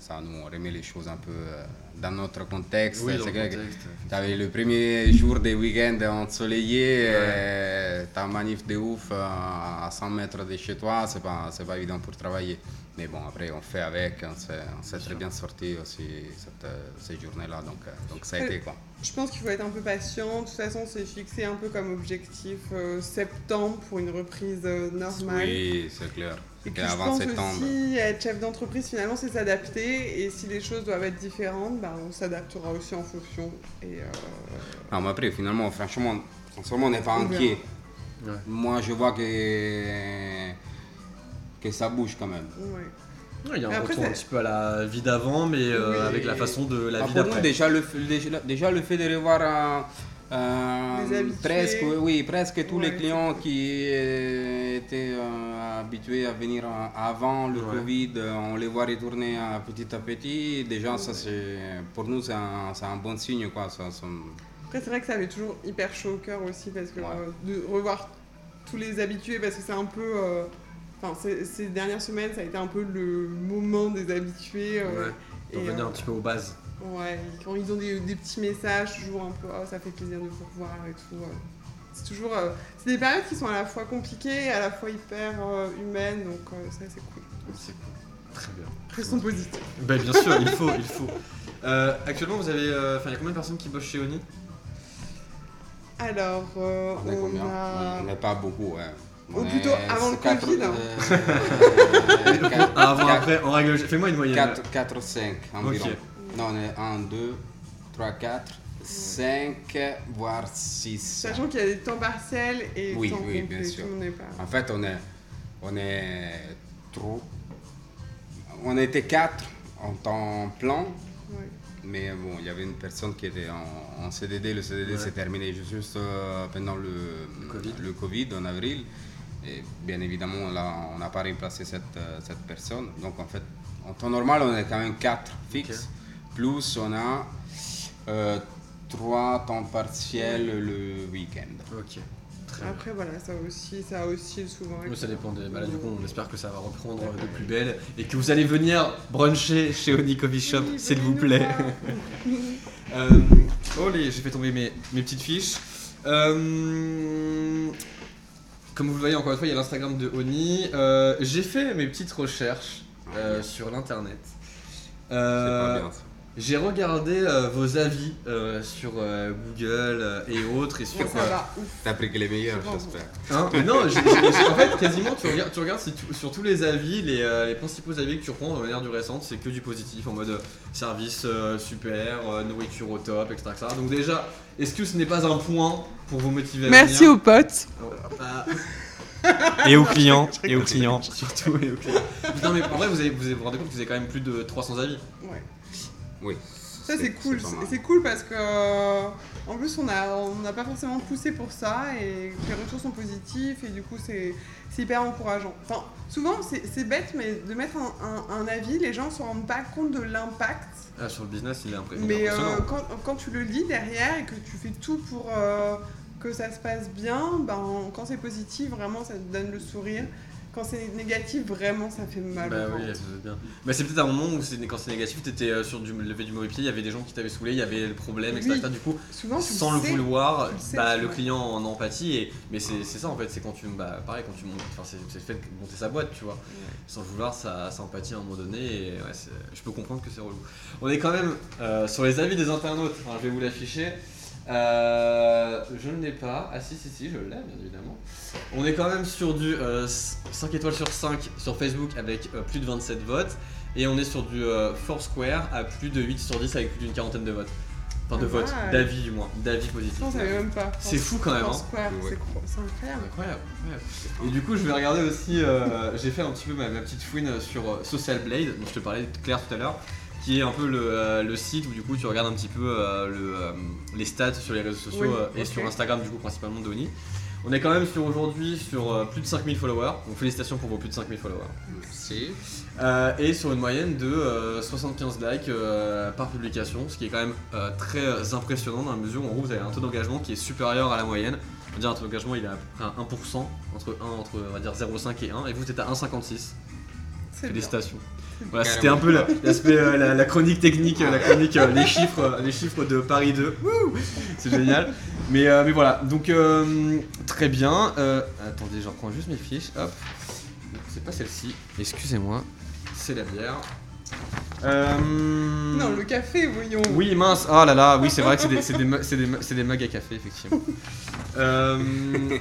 ça nous remet les choses un peu euh, dans notre contexte. Oui, Tu avais le premier jour des week-ends ensoleillés, euh, ta manif de ouf euh, à 100 mètres de chez toi, c'est pas, pas évident pour travailler. Mais bon, après on fait avec, on s'est, très bien sorti aussi cette, euh, ces journées-là, donc, euh, donc ça a été quoi. Je pense qu'il faut être un peu patient. De toute façon, c'est fixé un peu comme objectif euh, septembre pour une reprise euh, normale. Oui, c'est clair. Et puis je avant pense septembre. aussi, être chef d'entreprise, finalement, c'est s'adapter. Et si les choses doivent être différentes, bah, on s'adaptera aussi en fonction. Et, euh, Non, mais après, finalement, franchement, sincèrement, on n'est pas inquiet. Ouais. Moi, je vois que, que ça bouge quand même. ouais. Il y a un après, retour un petit peu à la vie d'avant, mais euh, Oui. avec la façon de la Ah, vie d'après. déjà le, déjà, déjà le fait de revoir euh, euh, presque, oui, presque tous les clients qui étaient euh, habitués à venir avant le Ouais. Covid, on les voit retourner euh, petit à petit. Déjà, ça, c'est, pour nous, c'est un, c'est un bon signe. Quoi. Ça, ça- Après, c'est vrai que ça avait toujours hyper chaud au cœur aussi, parce que Ouais. euh, de revoir tous les habitués, parce que c'est un peu. Enfin, ces, dernières semaines, ça a été un peu le moment des habitués. euh, Ouais. et, Pour revenir euh, un petit peu aux bases. Ouais, quand ils ont des, des petits messages, toujours un peu, oh, ça fait plaisir de vous revoir et tout. euh. C'est toujours. euh, c'est des périodes qui sont à la fois compliquées, à la fois hyper euh, humaines, donc euh, ça c'est cool. C'est cool. Très bien. Restons positifs. Ben, bien sûr, il faut, il faut. Euh, actuellement, vous avez. euh, Enfin, il y a combien de personnes qui bossent chez Oni? Alors, euh, On est on combien? a. On pas beaucoup, ouais. Ou On plutôt est avant le quatre- Covid, hein. euh, quatre- Avant, quatre- après, en règle. Fais-moi une moyenne. 4, 4 5 environ. Ok. Non, on est 1, 2, 3, 4, 5, voire 6. Sachant qu'il y a des temps partiels et Oui, temps oui, complet, bien sûr. tout le monde n'est pas. En fait, on est, on est trop. On était 4 en temps plein, Ouais. mais bon, il y avait une personne qui était en, en CDD. Le CDD Ouais. s'est terminé juste euh, pendant le, Covid. le Covid en avril. Et bien évidemment, là, on n'a pas remplacé cette, euh, cette personne. Donc en fait, en temps normal, on est quand même 4 fixes. Plus on a 3 temps partiels le week-end. Ok. Très bien. Après, voilà, ça aussi, ça oscille souvent. Nous, ça dépend des. Bah, là, du coup, on espère que ça va reprendre de plus belle et que vous allez venir bruncher chez Oni Coffee Shop, Oui, s'il vous plaît. Euh, oh les, j'ai fait tomber mes, mes petites fiches. Euh, comme vous le voyez encore une fois, il y a l'Instagram de Oni. Euh, j'ai fait mes petites recherches euh, sur l'internet. C'est Euh, pas bien ça. j'ai regardé euh, vos avis euh, sur euh, Google euh, et autres et sur. Bon, ça va, ouf. T'as pris que les meilleurs, j'espère. Hein Mais non, j'ai- j'ai- en fait, quasiment, tu regardes, tu regardes si tout- sur tous les avis, les, euh, les principaux avis que tu reprends de manière du récente, c'est que du positif, en mode service euh, super, euh, nourriture au top, etc., etc. Donc déjà, est-ce que ce n'est pas un point pour vous motiver à Merci venir aux potes. Ah. Et aux clients, et aux clients, surtout, et aux clients. Non mais en vrai, vous avez, vous avez vous rendez compte que vous avez quand même plus de 300 avis. Ouais. Oui. Ça c'est cool, c'est cool parce que euh, en plus on a on n'a pas forcément poussé pour ça et les retours sont positifs et du coup c'est c'est hyper encourageant. Enfin souvent c'est c'est bête mais de mettre un, un- un avis les gens se rendent pas compte de l'impact Ah, sur le business, il est impré- il est mais euh, impressionnant. quand, quand tu le lis derrière et que tu fais tout pour euh, que ça se passe bien, ben quand c'est positif vraiment ça te donne le sourire. Quand c'est négatif vraiment ça fait mal. Bah oui, ça être bien. Bah c'est peut-être un moment où quand c'est négatif, t'étais euh, sur du lever du mauvais pied, il y avait des gens qui t'avaient saoulé, il y avait le problème, etc. Oui. Du coup, Souvent sans le vouloir, le sais, bah, le client en empathie. Et, mais c'est ça en fait, c'est quand tu. Bah, pareil, quand tu montes. Enfin, c'est le fait de monter sa boîte, tu vois. Sans le vouloir, ça, ça empathie à un moment donné. Et ouais, je peux comprendre que c'est relou. On est quand même euh, sur les avis des internautes. Enfin, je vais vous l'afficher. Euh, je ne l'ai pas. Ah si, si, si, je l'ai, bien évidemment. On est quand même sur du euh, 5 étoiles sur 5 sur Facebook avec euh, plus de 27 votes. Et on est sur du euh, Foursquare à plus de 8 sur 10 avec plus d'une quarantaine de votes. Enfin, de Pas votes, d'avis du moins, d'avis positifs. C'est fou quand même, hein. Ouais. c'est cro- c'est incroyable. Incroyable. Et du coup, je vais regarder aussi. euh, J'ai fait un petit peu ma, ma petite fouine sur euh, Social Blade, dont je te parlais de Claire tout à l'heure, qui est un peu le, euh, le site où du coup tu regardes un petit peu euh, le, euh, les stats sur les réseaux sociaux Oui, euh, et sur Instagram, du coup, principalement d'Oni. On est quand même sur aujourd'hui sur euh, plus de 5000 followers, donc félicitations pour vos plus de 5000 followers. Merci. Euh, et sur une moyenne de euh, 75 likes euh, par publication, ce qui est quand même euh, très impressionnant dans la mesure où en gros, vous avez un taux d'engagement qui est supérieur à la moyenne. On va dire un taux d'engagement il est à peu près à 1%, entre 1, entre on va dire 0,5 et 1, et vous êtes à 1,56. C'est bien. Voilà, c'était un peu la- l'aspect, euh, la, chronique technique, euh, la chronique, euh, les chiffres, les chiffres de Paris 2. Wouh C'est génial. Mais, mais voilà, donc très bien. Attendez, je reprends juste mes fiches. Hop. C'est pas celle-ci. Excusez-moi. C'est la bière. Euh, Non, le café, voyons. oui, mince, oh là là, oui, c'est vrai que c'est des, c'est des, mu- c'est des mu- c'est des mugs à café, effectivement. Euh,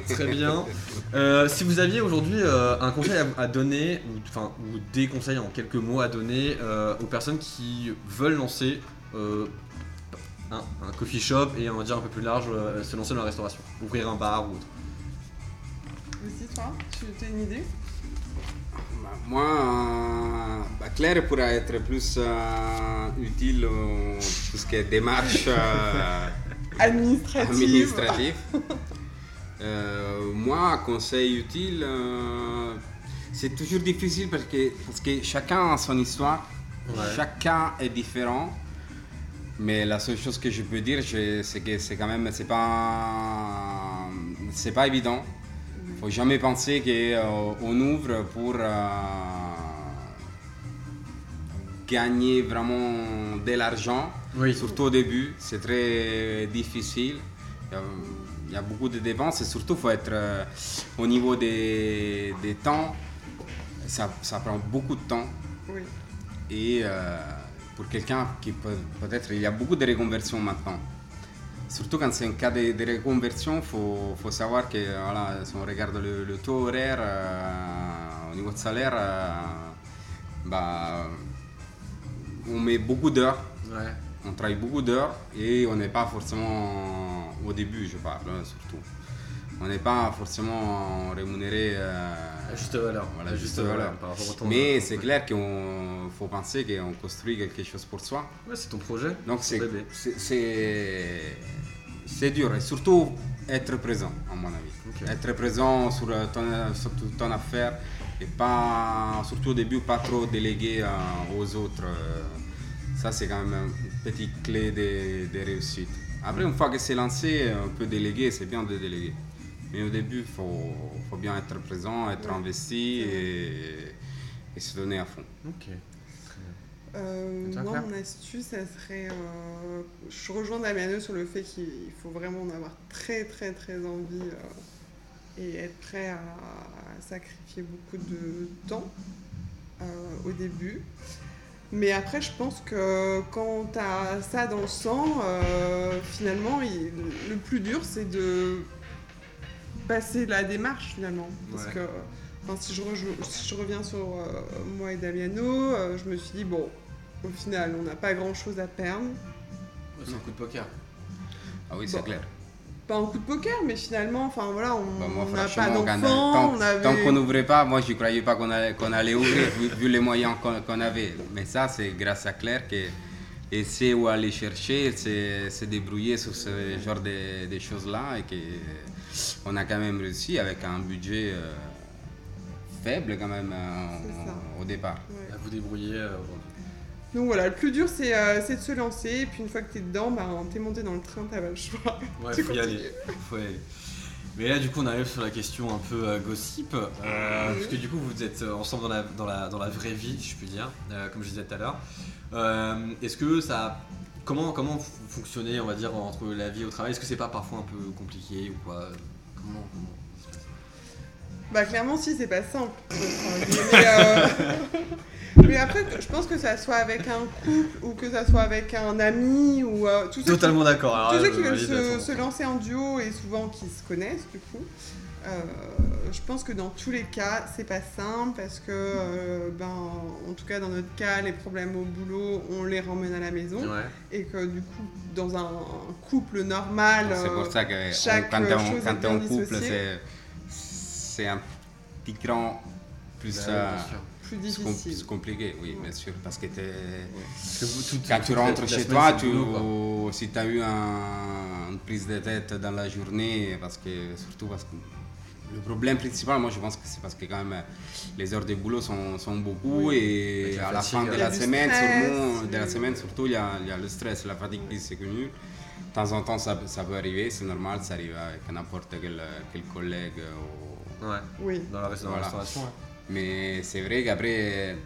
très bien. Euh, si vous aviez aujourd'hui un conseil à, à donner, ou, enfin, ou des conseils en quelques mots à donner aux personnes qui veulent lancer un, un coffee shop et on va dire un peu plus large, se lancer dans la restauration, ouvrir un bar ou autre. Vas-y, toi, tu as une idée? Moi, euh, bah, Claire pourra être plus euh, utile tout ce qui est démarche euh, Administrative. administrative. Euh, moi, conseil utile, euh, c'est toujours difficile parce que, parce que chacun a son histoire, Ouais. chacun est différent. Mais la seule chose que je peux dire, c'est que c'est quand même, c'est pas, c'est pas évident. Faut jamais penser qu'on ouvre pour euh, gagner vraiment de l'argent. Oui. Surtout au début, c'est très difficile. Il y a, beaucoup de dépenses et surtout, il faut être euh, au niveau des, des temps. Ça, ça prend beaucoup de temps. Oui. Et euh, pour quelqu'un qui peut peut-être, il y a beaucoup de reconversions maintenant. Surtout quand c'est un cas de, de reconversion, il faut, faut savoir que voilà, si on regarde le, le taux horaire euh, au niveau de salaire, euh, bah, on met beaucoup d'heures, Ouais. on travaille beaucoup d'heures et on n'est pas forcément, au début je parle hein, surtout, on n'est pas forcément rémunéré euh, À juste valeur. Voilà, À juste valeur. par rapport au temps. mais euh, c'est ouais. clair qu'il faut penser qu'on construit quelque chose pour soi. Ouais, c'est ton projet. Donc c'est dur et surtout être présent à mon avis. Être présent sur euh, ton, sur toute ton affaire et pas surtout au début pas trop déléguer euh, aux autres. euh. Ça c'est quand même une petite clé de, de réussite. Après une fois que c'est lancé, on peut déléguer, c'est bien de déléguer. Mais au début, il faut, faut bien être présent, être Ouais, investi et, et se donner à fond. Ok. Euh, toi, moi, mon astuce, ça serait. euh, je rejoins Damiano sur le fait qu'il faut vraiment en avoir très, très, très envie euh, et être prêt à, à sacrifier beaucoup de temps euh, au début. Mais après, je pense que quand tu as ça dans le sang, euh, finalement, il- le plus dur, c'est de passer la démarche finalement. Parce Ouais. que enfin, si, je si je reviens sur euh, moi et Damiano, euh, je me suis dit, bon, au final, on n'a pas grand-chose à perdre. C'est un coup de poker. Ah oui, Bon. c'est clair. Pas un coup de poker, mais finalement, enfin voilà, on Bah, n'a pas d'enfants, tant, on avait... tant qu'on n'ouvrait pas, moi, je ne croyais pas qu'on allait, qu'on allait ouvrir, vu, vu les moyens qu'on avait. Mais ça, c'est grâce à Claire qu'elle sait où aller chercher, se débrouiller sur ce genre de, de choses-là et qu'on a quand même réussi avec un budget euh, faible quand même euh, au départ. Ouais. À vous débrouiller euh, aujourd'hui. Donc voilà, le plus dur, c'est euh, de se lancer, et puis une fois que t'es dedans, bah, t'es monté dans le train, t'as pas le choix. Ouais, Tu faut y aller. Faut y aller. Mais là, du coup, on arrive sur la question un peu euh, gossip. euh, Parce que du coup, vous êtes ensemble dans la, dans la, dans la vraie vie, si je puis dire, euh, comme je disais tout à l'heure. Euh, Est-ce que ça. Comment, comment fonctionner, on va dire, entre la vie et au travail? Est-ce que c'est pas parfois un peu compliqué ou quoi Comment, comment Bah clairement si c'est pas simple. Mais, euh, mais après je pense que ça soit avec un couple ou que ça soit avec un ami ou euh, qui- Totalement d'accord. tous ceux qui veulent se, à 100%. se lancer en duo et souvent qui se connaissent du coup. Euh, je pense que dans tous les cas, c'est pas simple parce que, euh, ben, en tout cas dans notre cas, les problèmes au boulot, on les ramène à la maison. Ouais. et que du coup, dans un, un couple normal, C'est euh, pour ça que on- chaque, quand euh, chose quand est en couple, c'est un petit grand plus, Bah, euh, plus difficile. plus compliqué, oui, bien sûr, parce que quand tu rentres chez toi, tu, boulot, si tu as eu un- une prise de tête dans la journée, parce que surtout parce que le problème principal, moi je pense que c'est parce que quand même les heures de boulot sont, sont beaucoup Oui. et la à la fin de la semaine, stress, sûrement, de la euh, semaine surtout, il y a, il y a le stress, la fatigue qui s'accumule. De temps en temps, ça, ça peut arriver, c'est normal, ça arrive avec n'importe quel, quel collègue. ou- Ouais. Oui. Dans la, Voilà. restauration, ouais. Mais c'est vrai qu'après,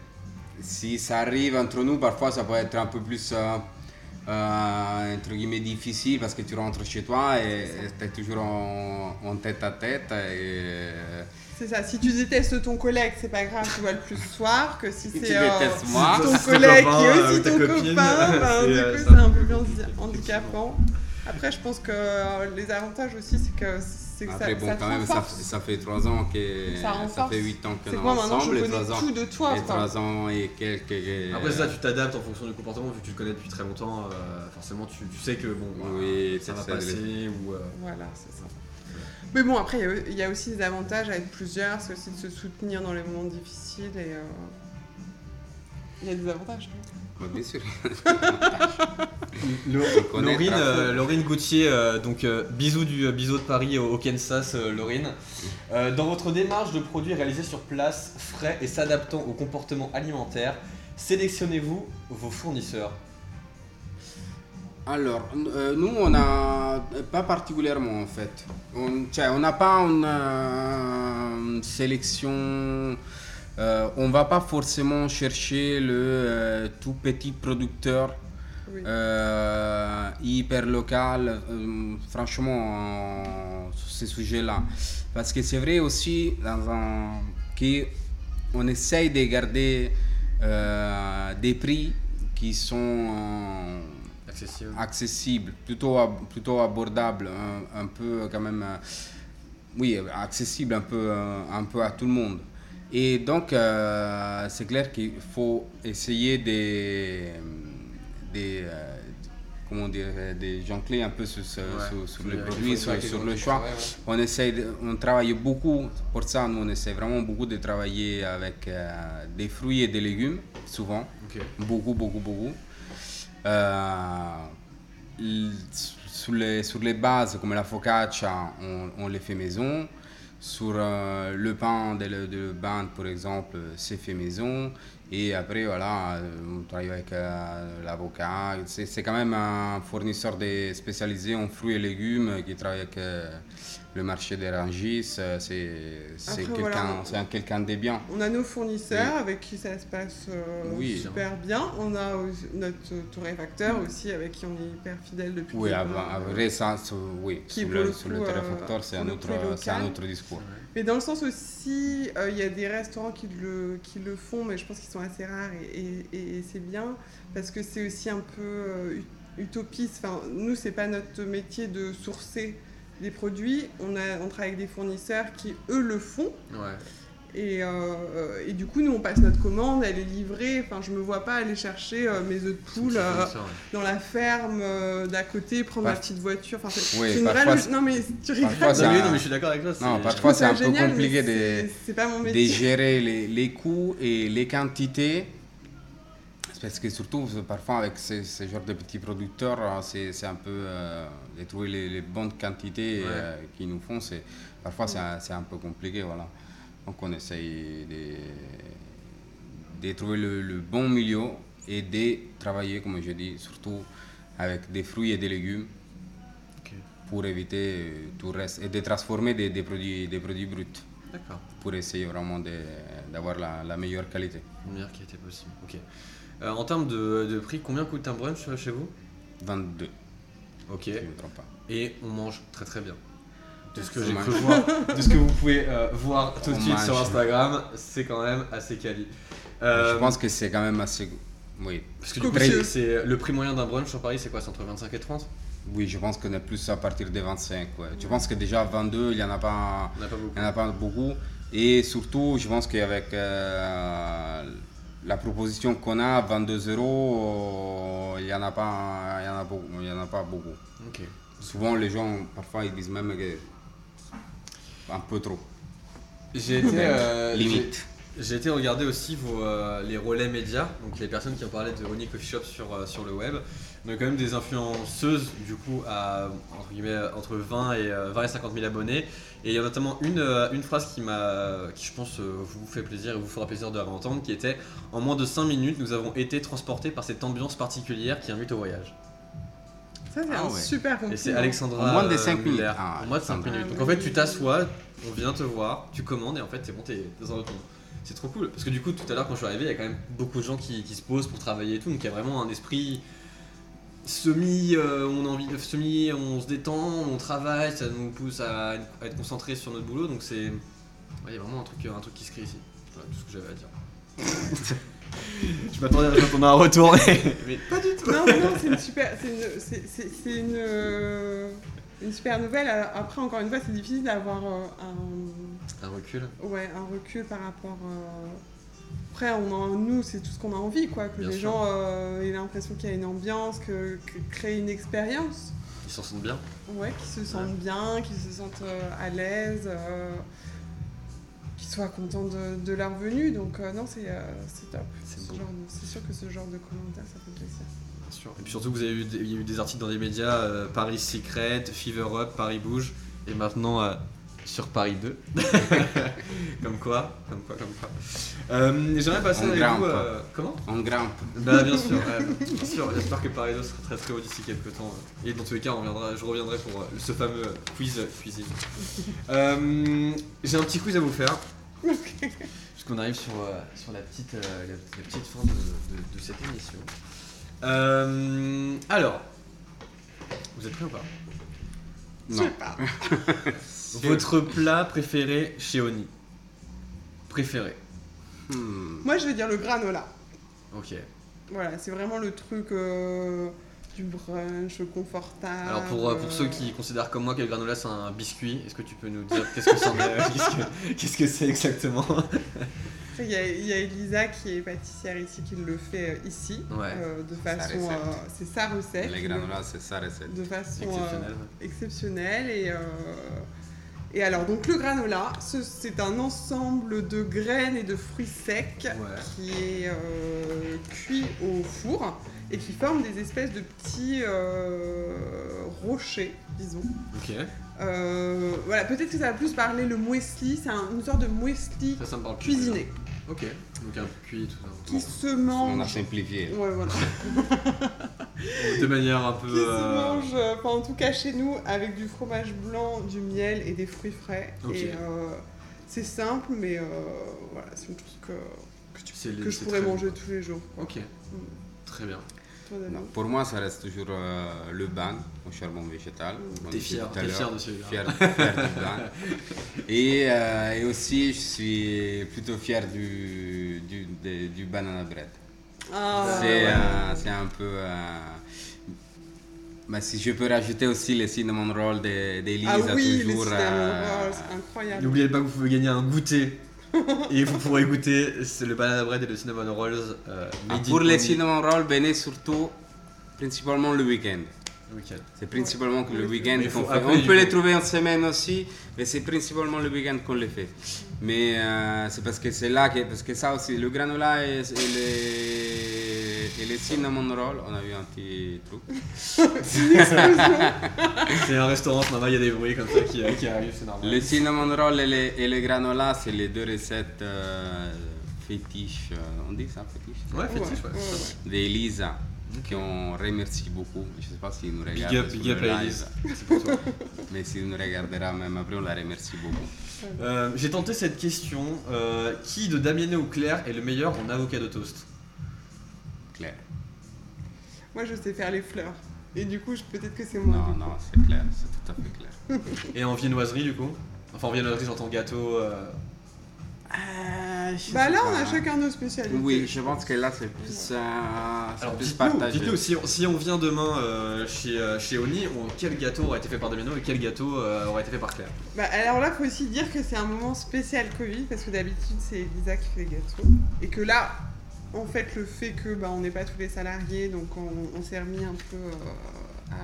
si ça arrive entre nous, parfois ça peut être un peu plus, euh, euh, entre guillemets, difficile parce que tu rentres chez toi et tu es toujours en, en tête à tête. Et, C'est ça, si tu détestes ton collègue, c'est pas grave, tu vois le plus soir, que si c'est euh, ton Si ton collègue qui est euh, aussi ta ton copine, copain, ben, c'est, du euh, coup c'est un peu compliqué, handicapant. Après, je pense que euh, les avantages aussi, c'est que, c'est que Après, ça, bon, ça quand même, ça, ça fait trois ans que. Ça renforce. fait huit ans qu'on C'est est que moi maintenant, je ensemble et connais trois ans. tout de toi. Et quoi. trois ans et quelques. que- Après ça, tu t'adaptes en fonction du comportement, vu que tu le connais depuis très longtemps, euh, forcément tu, tu sais que bon, Oui, euh, ça va passer ou... euh, Voilà, c'est ça. Mais bon, après, il y a- il y, a aussi des avantages à être plusieurs, c'est aussi de se soutenir dans les moments difficiles et. euh, Il y a des avantages. Bah, bien sûr. Laurine, euh, Laurine Gauthier, euh, donc euh, bisous du bisou de Paris au, au Kansas, euh, Laurine. Euh, dans votre démarche de produits réalisés sur place, frais et s'adaptant au comportement alimentaire, sélectionnez-vous vos fournisseurs Alors, euh, nous, on n'a pas particulièrement en fait. On n'a pas une sélection. euh, on va pas forcément chercher le euh, tout petit producteur Oui. euh, hyper local, euh, franchement, euh, sur ces sujets-là. Parce que c'est vrai aussi dans un, qu'on essaye de garder euh, des prix qui sont euh, Accessible. accessible, plutôt, ab- plutôt abordable, un, un peu quand même, euh, oui, accessible un peu, un peu à tout le monde. Et donc, euh, c'est clair qu'il faut essayer de, de, euh, comment dire, de joncher un peu sur, Ouais. sur, le produit, sur, le choix. ouais. On essaie, de- on travaille beaucoup, pour ça, nous, on essaie vraiment beaucoup de travailler avec euh, des fruits et des légumes, souvent. Beaucoup, beaucoup, beaucoup. Euh, sur, les, sur les bases comme la focaccia, on, on les fait maison. Sur euh, le pain de, le- de bande, par exemple, c'est fait maison. Et après, voilà, euh, on travaille avec euh, l'avocat. C'est c'est quand même un fournisseur de- spécialisé en fruits et légumes qui travaille avec euh, le marché des Rangis. C'est c'est quelqu'un voilà. c'est un quelqu'un de bien. On a nos fournisseurs avec qui ça se passe euh, Oui. super bien. On a notre torréfacteur aussi avec qui on est hyper fidèle depuis Oui, avant, départ. après ça, sur- oui, Qui, sur le, le sur le coup, téléfacteur, c'est un, autre, c'est un autre discours. Mais dans le sens aussi, euh, il y a des restaurants qui le, qui le font, mais je pense qu'ils sont assez rares et, et- c'est bien parce que c'est aussi un peu euh, ut- utopiste. Enfin, nous, c'est pas notre métier de sourcer des produits. On, a, on travaille avec des fournisseurs qui, eux, le font. Et, euh, et du coup, nous, on passe notre commande, elle est livrée. Enfin, je me vois pas aller chercher euh, mes œufs de poule euh, ça, ouais. dans la ferme euh, d'à côté, prendre ma petite voiture. Enfin, c'est Oui, c'est une parfois, vraie... c'est- Non, mais tu rigoles. Non, mais oui, un- non, mais je suis d'accord avec toi. Non, c'est- parfois, c'est un peu génial, compliqué de, gérer les, les coûts et les quantités. Parce que surtout, parfois, avec ce, ce genre de petits producteurs, hein, c'est c'est un peu euh, de trouver les, les bonnes quantités Ouais. euh, qu'ils nous font. c'est- Parfois, c'est un, c'est un peu compliqué. Voilà. Donc, on essaye de, de trouver le, le bon milieu et de travailler, comme je dis, surtout avec des fruits et des légumes pour éviter euh, tout le reste et de transformer des, des produits, des produits bruts D'accord. pour essayer vraiment d'avoir la, la meilleure qualité. La meilleure était possible. Ok. Euh, en termes de, de prix, combien coûte un brunch euh, chez vous? 22, Ok. si je ne me trompe pas. Et on mange très très bien. De ce que j'ai cru voir, de ce que vous pouvez euh, voir tout de suite sur. Instagram, c'est quand même assez quali. Euh, je pense que c'est quand même assez... Oui, Parce que du coup, Copieux. c'est- c'est le prix moyen d'un brunch sur Paris, c'est quoi C'est entre 25 et 30 oui je pense qu'on est plus à partir de 25. Ouais. Je pense que déjà 22, il n'y en, a pas- pas beaucoup. il y en a pas beaucoup. Et surtout, je pense qu'avec euh, la proposition qu'on a, 22 euros, euh, il n'y en, a pas- il y en, a beaucoup- il y en a pas beaucoup. Ok. Souvent, les gens, parfois, ils disent même que un peu trop. J'ai été, euh, Limite. j'ai- été regarder aussi vos, euh, les relais médias, donc les personnes qui ont parlé de Honey Coffee Shop sur, euh, sur le web. On a quand même des influenceuses, du coup, à entre, guillemets, entre 20 et, euh, 20 et 50 000 abonnés. Et il y a notamment une, une phrase qui, m'a, qui, je pense, vous fait plaisir et vous fera plaisir de la entendre, qui était En moins de 5 minutes, nous avons été transportés par cette ambiance particulière qui invite au voyage. Ça, c'est Ah un ouais. super Et compliment. c'est Alexandra. En moins de euh, cinq minutes. Muller. Ah, en moins de 5 Alexandra. minutes. Donc en fait, tu t'assois, on vient te voir, tu commandes et en fait, c'est bon, t'es dans un autre monde. C'est trop cool. Parce que du coup, tout à l'heure, quand je suis arrivé, il y a quand même beaucoup de gens qui, qui se posent pour travailler et tout. Donc il y a vraiment un esprit semi. euh, on a envie de semi, on se détend, on travaille, ça nous pousse à, à être concentré sur notre boulot. Donc c'est. ouais, Il y a vraiment un truc, un truc qui se crée ici. Voilà tout ce que j'avais à dire. je m'attendais à qu'on a un retour, mais, mais pas du tout. Non, mais non, c'est une super, c'est une, une, euh, une super nouvelle. Alors, Après, encore une fois, c'est difficile d'avoir euh, un, Un recul. ouais, un recul par rapport. euh, Après, on en- nous, c'est tout ce qu'on a envie, quoi, que Bien les sûr. gens euh, aient l'impression qu'il y a une ambiance, que, que créer une expérience, Ils s'en sentent bien. ouais, qu'ils se sentent bien, qu'ils se sentent euh, à l'aise, euh, qu'ils soient contents de, de leur venue. Donc, euh, non, c'est euh, c'est top. C'est Ce sûr que ce genre de commentaires, ça fait plaisir. Bien sûr. Et puis surtout, vous avez eu des, il y a eu des articles dans des médias, euh, Paris Secret, Fever Up, Paris Bouge, et maintenant sur Paris 2. comme quoi, comme quoi, comme quoi. Euh, J'aimerais passer On avec grimpe. vous. euh, comment? On grimpe. Bah bien sûr, bien sûr. J'espère que Paris 2 sera très très haut d'ici quelques temps. Et dans tous les cas, on reviendra, je reviendrai pour euh, ce fameux quiz cuisine. Euh, J'ai un petit quiz à vous faire. Puisqu'on arrive sur, euh, sur la, petite, euh, la, la petite fin de, de- de cette émission. Euh, alors, vous êtes prêts ou pas? Non. Votre plat préféré chez Oni? Préféré Hmm. Moi, je vais dire le granola. Ok. Voilà, c'est vraiment le truc euh, du brunch confortable. Alors pour, euh, pour ceux qui considèrent comme moi que le granola c'est un biscuit, est-ce que tu peux nous dire qu'est-ce que c'en est? Qu'est-ce que- c'est exactement? Il y, a, il y a Elisa qui est pâtissière ici qui le fait euh, ici. Ouais. euh, de Sa façon. recette. euh, c'est sa recette. Les granolas, c'est sa recette. De façon euh, Exceptionnel. exceptionnelle. Et, euh, et alors, donc le granola, ce- c'est un ensemble de graines et de fruits secs Ouais. qui est euh, cuit au four et qui forme des espèces de petits euh, rochers, disons. Ok. Euh, voilà, peut-être que ça va plus parler le muesli, c'est un- une sorte de muesli Ça, ça me parle plus. Ok. Donc un peu cuit tout ça. qui se On a mange. simplifié. Ouais, voilà. De manière un peu. Qui se euh, mange, euh, enfin, en tout cas chez nous, avec du fromage blanc, du miel et des fruits frais. Ok. Et euh, c'est simple, mais euh, voilà, c'est une chose que, que, tu- c'est- que je pourrais manger bon. tous les jours. quoi. Ok. Très bien. Non, Pour moi, ça reste toujours euh, le bain au charbon végétal. T'es fier, fier de celui-là. Fier, fier du bain. Et, euh, et aussi, je suis plutôt fier du, du, de- du banana bread. Ah, c'est ouais. euh, c'est un peu. euh, bah, si je peux rajouter aussi le cinnamon roll d'E- d'Elise, Ah oui, les toujours. cinnamon euh, rolls, c'est incroyable. N'oubliez pas que vous pouvez gagner un goûter. Et vous pourrez goûter le banana bread et le cinnamon rolls. euh, ah, pour les cinnamon roll, venez surtout, principalement le week-end. Week-end. C'est principalement que le week-end qu'on fait. appeler On peut coup. les trouver en semaine aussi, mais c'est principalement le week-end qu'on les fait. Mais euh, c'est parce que c'est là que parce que ça aussi, le granola et, et les et les cinnamon roll, on a eu un petit truc. C'est un restaurant, normal, il y a des bruits comme ça qui, euh, qui arrivent, c'est normal. Le cinnamon roll et les, et les granola, c'est les deux recettes euh, fétiches, euh, on dit ça fétiche? Ouais, fétiche, ouais. Ouais, ouais. d'Elisa, qu'on remercie beaucoup. Je sais pas s'il nous regarde. Big up, sur big up. C'est pour toi. Mais s'il nous regardera même après, on la remercie beaucoup. Euh, J'ai tenté cette question. euh, qui de Damiano ou Claire est le meilleur en avocado toast? Claire. Moi, je sais faire les fleurs. Et du coup, peut-être que c'est moi. Non, non, c'est clair, c'est tout à fait clair. Et en viennoiserie du coup? Enfin en viennoiserie j'entends gâteau. euh, Bah là, on a chacun nos spécialités. Oui, je pense que là, c'est plus, euh, Alors plus partagé. dites-nous, si, on- si on vient demain euh, chez, euh, chez Oni, on- quel gâteau aurait été fait par Damiano et quel gâteau euh, aurait été fait par Claire? Bah, alors là, faut aussi dire que c'est un moment spécial Covid parce que d'habitude c'est Elisa qui fait les gâteaux et que là, en fait, le fait que bah, on n'est pas tous les salariés, donc on, on s'est remis un peu euh, à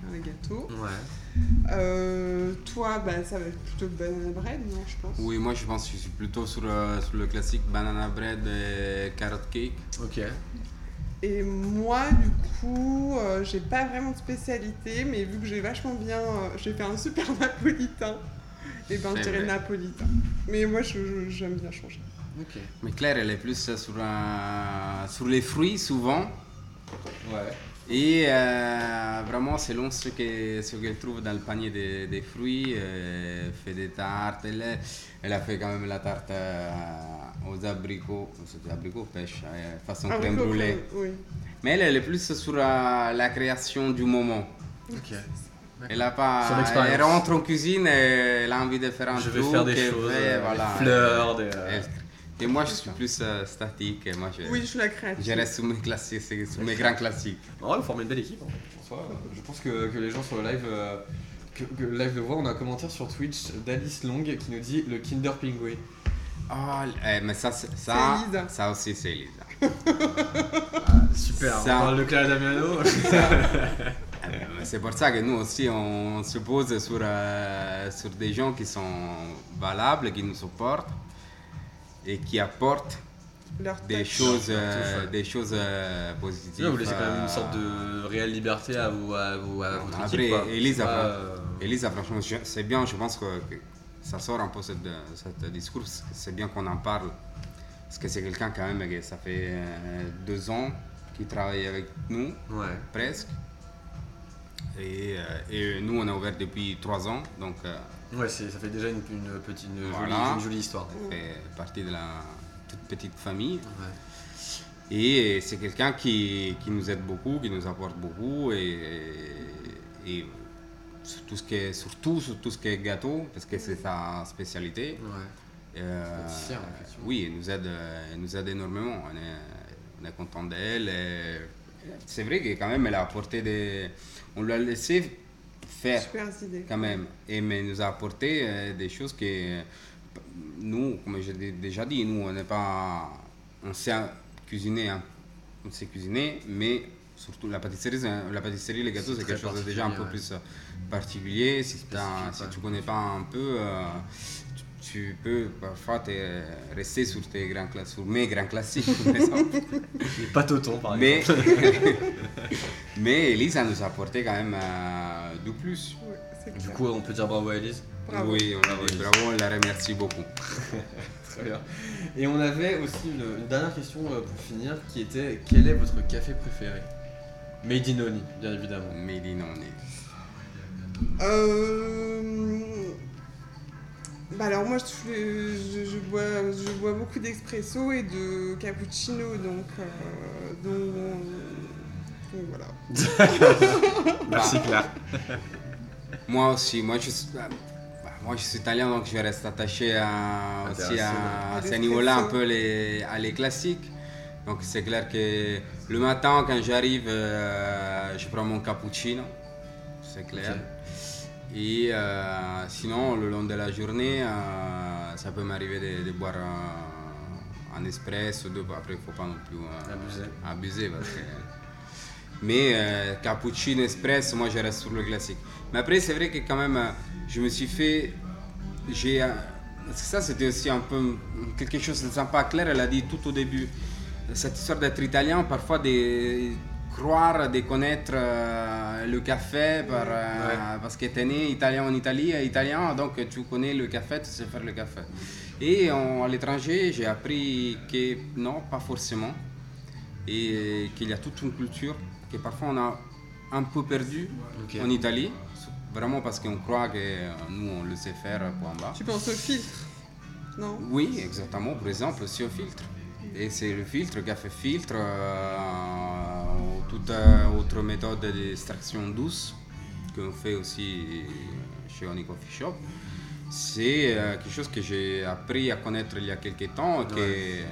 faire les gâteaux. Ouais. Euh, toi, bah, ça va être plutôt le banana bread, non, je pense. Oui, moi je pense que je suis plutôt sur, euh, sur le classique banana bread et carrot cake. Ok. Et moi, du coup, euh, j'ai pas vraiment de spécialité, mais vu que j'ai vachement bien, euh, j'ai fait un super napolitain. Et ben, je dirais napolitain. Mais moi, j'aime bien changer. Ok. Mais Claire, elle est plus sur, euh, sur les fruits souvent. Ouais. Et euh, vraiment, selon ce que- ce qu'elle trouve dans le panier des, des fruits, euh, elle fait des tartes. Elle, elle a fait quand même la tarte euh, aux abricots, c'était abricots pêche, euh, façon crème brûlée. Oui. Mais elle, elle est plus sur euh, la création du moment. Ok. Elle a pas. Elle rentre en cuisine et elle a envie de faire un Je vais truc, faire des choses, fait, euh, voilà, des fleurs, des. euh, elle- Et moi, je suis plus euh, statique. et Moi, je, Oui, je suis la créative. je reste sur mes classiques, sur mes grands classiques. En vrai, vous formez une belle équipe. hein. Je pense que, que les gens sur le live, euh, que, que le live le voient. On a un commentaire sur Twitch d'Alice Long qui nous dit le Kinder Pingui. Oh, eh, mais ça, c'est- ça, ça aussi, c'est Elisa. Super. Ça- On parle de Claire Damiano. Eh mais C'est pour ça que nous aussi, on se pose sur, euh, sur des gens qui sont valables, qui nous supportent et qui apportent Leur des choses, Leur euh, des choses euh, positives. vous laissez quand même euh, une sorte de réelle liberté à, vous, à, vous, à votre Après, équipe. quoi. Elise C'est a pas, fait- euh, Elisa, franchement, c'est bien, je pense que, que- ça sort un peu ce discours. C'est bien qu'on en parle. Parce que c'est quelqu'un quand même que ça fait euh, deux ans qu'il travaille avec nous, Ouais. presque. Et, euh, et nous, on a ouvert depuis trois ans. Donc, euh, Ouais, ça fait déjà une, une petite, une, Voilà. jolie, une jolie histoire. ça fait partie de la toute petite famille. Ouais. Et c'est quelqu'un qui, qui nous aide beaucoup, qui nous apporte beaucoup. Et, et sur tout ce qui est, surtout sur tout ce qui est gâteau, parce que c'est sa spécialité. Ouais. Euh, oui, elle nous aide, elle nous aide énormément. On est, on est content d'elle. C'est vrai que quand même, elle a apporté des. On l'a laissé faire Super idée. quand même. Et mais nous a apporté euh, des choses que nous, comme je l'ai déjà dit, nous, on n'est pas. On sait cuisiner, hein. on sait cuisiner, mais surtout la pâtisserie, c'est- la pâtisserie les gâteaux, C'est quelque chose de déjà un peu plus euh, particulier. Si, si tu connais pas un peu, euh, tu, tu peux parfois te rester sur, tes grands, sur mes grands classiques, au thon, par Mais, exemple. mais Elise, elle nous a apporté quand même euh, du plus. Ouais, Du clair. coup, on peut dire bravo à Elise. Bravo. Oui, on Bravo, bravo, on la remercie beaucoup. Très bien. Et on avait aussi une, une dernière question euh, pour finir qui était quel est votre café préféré? Made in Oni, bien évidemment. Est- Euh... Bah alors moi je, je, je bois, je bois beaucoup d'expresso et de cappuccino donc, euh, donc voilà. Merci Claire. Moi aussi, moi je suis, bah, moi je suis italien donc je reste attaché à, aussi à, à À ce niveau-là, un peu les, à les classiques. Donc c'est clair que le matin quand j'arrive, euh, je prends mon cappuccino, c'est clair. Et euh, sinon, le long de la journée, euh, ça peut m'arriver de, de boire euh, un espresso, deux, après il ne faut pas non plus euh, Abuser. abuser parce que... Mais euh, cappuccino, espresso, moi je reste sur le classique. Mais après, c'est vrai que quand même, euh, je me suis fait. J'ai. euh, parce que ça, c'était aussi un peu quelque chose de sympa. Claire, elle a dit tout au début, cette histoire d'être italien, parfois de croire, de connaître euh, le café par, euh, parce que tu es né italien en Italie, italien, donc tu connais le café, tu sais faire le café. Et en- à l'étranger, j'ai appris que non, pas forcément et qu'il y a toute une culture que parfois on a un peu perdue Ok. en Italie, vraiment parce qu'on croit que euh, nous on le sait faire point bas. Tu penses au filtre Non? Oui, exactement, par exemple aussi au filtre. Et c'est le filtre qui a fait filtre, euh, ou toute euh, autre méthode d'extraction douce qu'on fait aussi chez Oni Coffee Shop. C'est euh, quelque chose que j'ai appris à connaître il y a quelques temps, que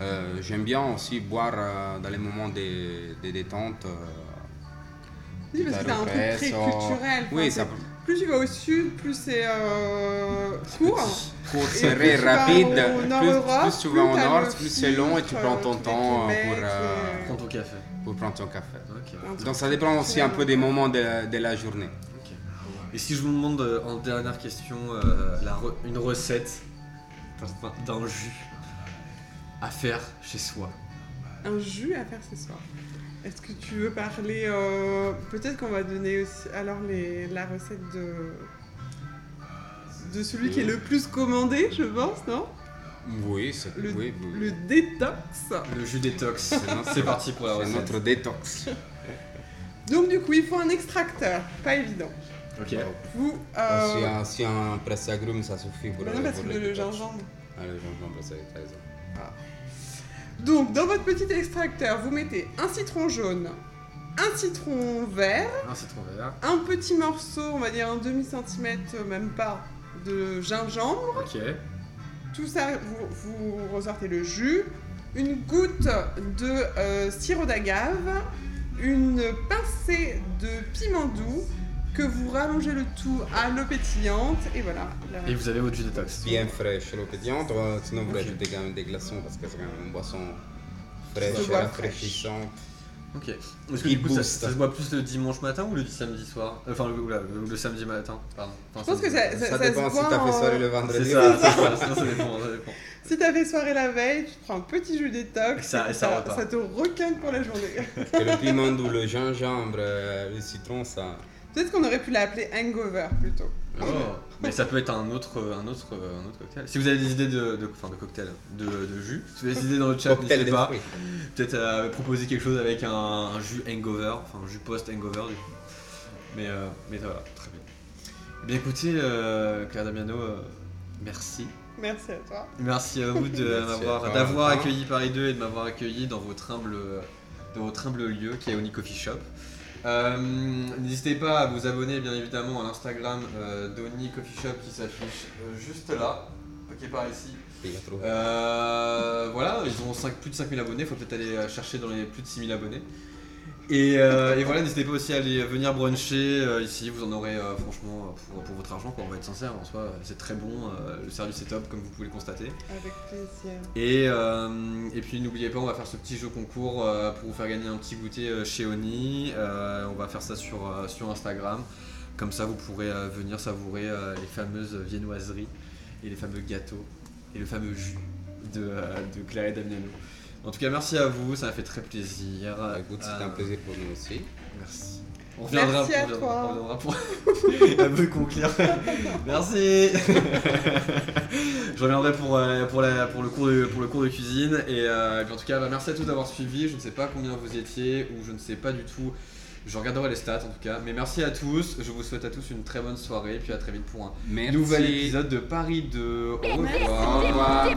euh, j'aime bien aussi boire euh, dans les moments de, de détente. euh, Oui, parce que c'est un truc très culturel. Enfin, Oui, ça Plus tu vas au sud, plus c'est euh, court. court, serré, plus tu vas rapide. au Plus, tu vas au nord, plus c'est long et tu prends ton temps pour, Prends ton café. pour prendre ton café. Donc ça dépend aussi un peu des moments de la, de la journée. Et si je vous demande en dernière question euh, la re- une recette d'un jus? À faire chez soi. un jus à faire ce soir. Est-ce que tu veux parler euh, Peut-être qu'on va donner aussi alors les, la recette de de celui qui est le plus commandé, je pense, non? Oui, c'est Le, oui, oui. le détox. Le jus détox. C'est parti pour la recette. notre détox. Donc du coup, il faut un extracteur, pas évident. Ok. Vous, Si, euh, un, si un presse agrumes, ça suffit pour bah non, parce pour que le le gingembre. Ah, le gingembre, ça t'as raison. Donc dans votre petit extracteur, vous mettez un citron jaune, un citron vert, Un citron vert. un petit morceau, on va dire un demi centimètre, même pas, de gingembre. Ok. Tout ça, vous, vous ressortez le jus, une goutte de euh, sirop d'agave, une pincée de piment doux, que vous rallongez le tout à l'eau pétillante, et voilà. la- Et vous avez votre jus détox. Bien fraîche, l'eau pétillante. euh, Sinon, vous Ok. rajoutez quand même des glaçons parce que c'est quand même une boisson fraîche, rafraîchissante. Ok. Est-ce que du coup ça, ça se boit plus le dimanche matin ou le samedi soir? Euh, Enfin, le, oula, le- le samedi matin, pardon. Enfin, Je pense que ça, ça, Ça, ça dépend se si t'as fait en- soirée le C'est vendredi. ça, c'est ça, ça, ça dépend, ça dépend. Si t'as fait soirée la veille, tu prends un petit jus détox, Et ça- et ça repart. ça te requinque pour la journée. Et le piment doux, le gingembre, euh, le citron, ça. Peut-être qu'on aurait pu l'appeler hangover plutôt. Oh, mais ça peut être un autre, un autre, un autre cocktail. Si vous avez des idées de, de, enfin de cocktail, de, de jus, si vous avez des idées dans le chat, n'hésitez pas. Peut-être à proposer quelque chose avec un, un jus hangover, enfin un jus post-hangover du coup. Mais, euh, mais voilà, très bien. Eh Bien écoutez, euh, Claire Damiano, euh, merci. Merci à toi. Merci à vous d'avoir accueilli Paris 2 et de m'avoir accueilli dans votre humble, dans votre humble lieu qui est Oni Coffee Shop. Euh, N'hésitez pas à vous abonner bien évidemment à l'Instagram euh, d'Oni Coffee Shop qui s'affiche euh, juste là, ok par ici. Voilà, ils ont plus de 5000 abonnés, faut peut-être aller chercher dans les plus de 6000 abonnés. Et, euh, et voilà, n'hésitez pas aussi à aller venir bruncher euh, ici, vous en aurez euh, franchement pour, pour votre argent, quoi. on va être sincère, en soi c'est très bon, le service est top comme vous pouvez le constater. Avec plaisir. Et, et puis n'oubliez pas, on va faire ce petit jeu concours pour vous faire gagner un petit goûter chez Oni. On va faire ça sur, sur Instagram. Comme ça, vous pourrez venir savourer les fameuses viennoiseries et les fameux gâteaux et le fameux jus de, de Claire et Damiano. En tout cas, merci à vous, ça m'a fait très plaisir. Bah, Écoute, c'était Euh, un plaisir pour nous aussi. Merci. On reviendra, Merci à on reviendra- toi. on reviendra pour un peu conclure. Merci. Je reviendrai pour, euh, pour, la- pour, le, cours de, pour le cours de cuisine. Et, euh, et puis en tout cas, bah, merci à tous d'avoir suivi. Je ne sais pas combien vous étiez ou je ne sais pas du tout. Je regarderai les stats en tout cas. Mais merci à tous. Je vous souhaite à tous une très bonne soirée. Et puis à très vite pour un Merci. nouvel épisode de Paris 2. Au revoir.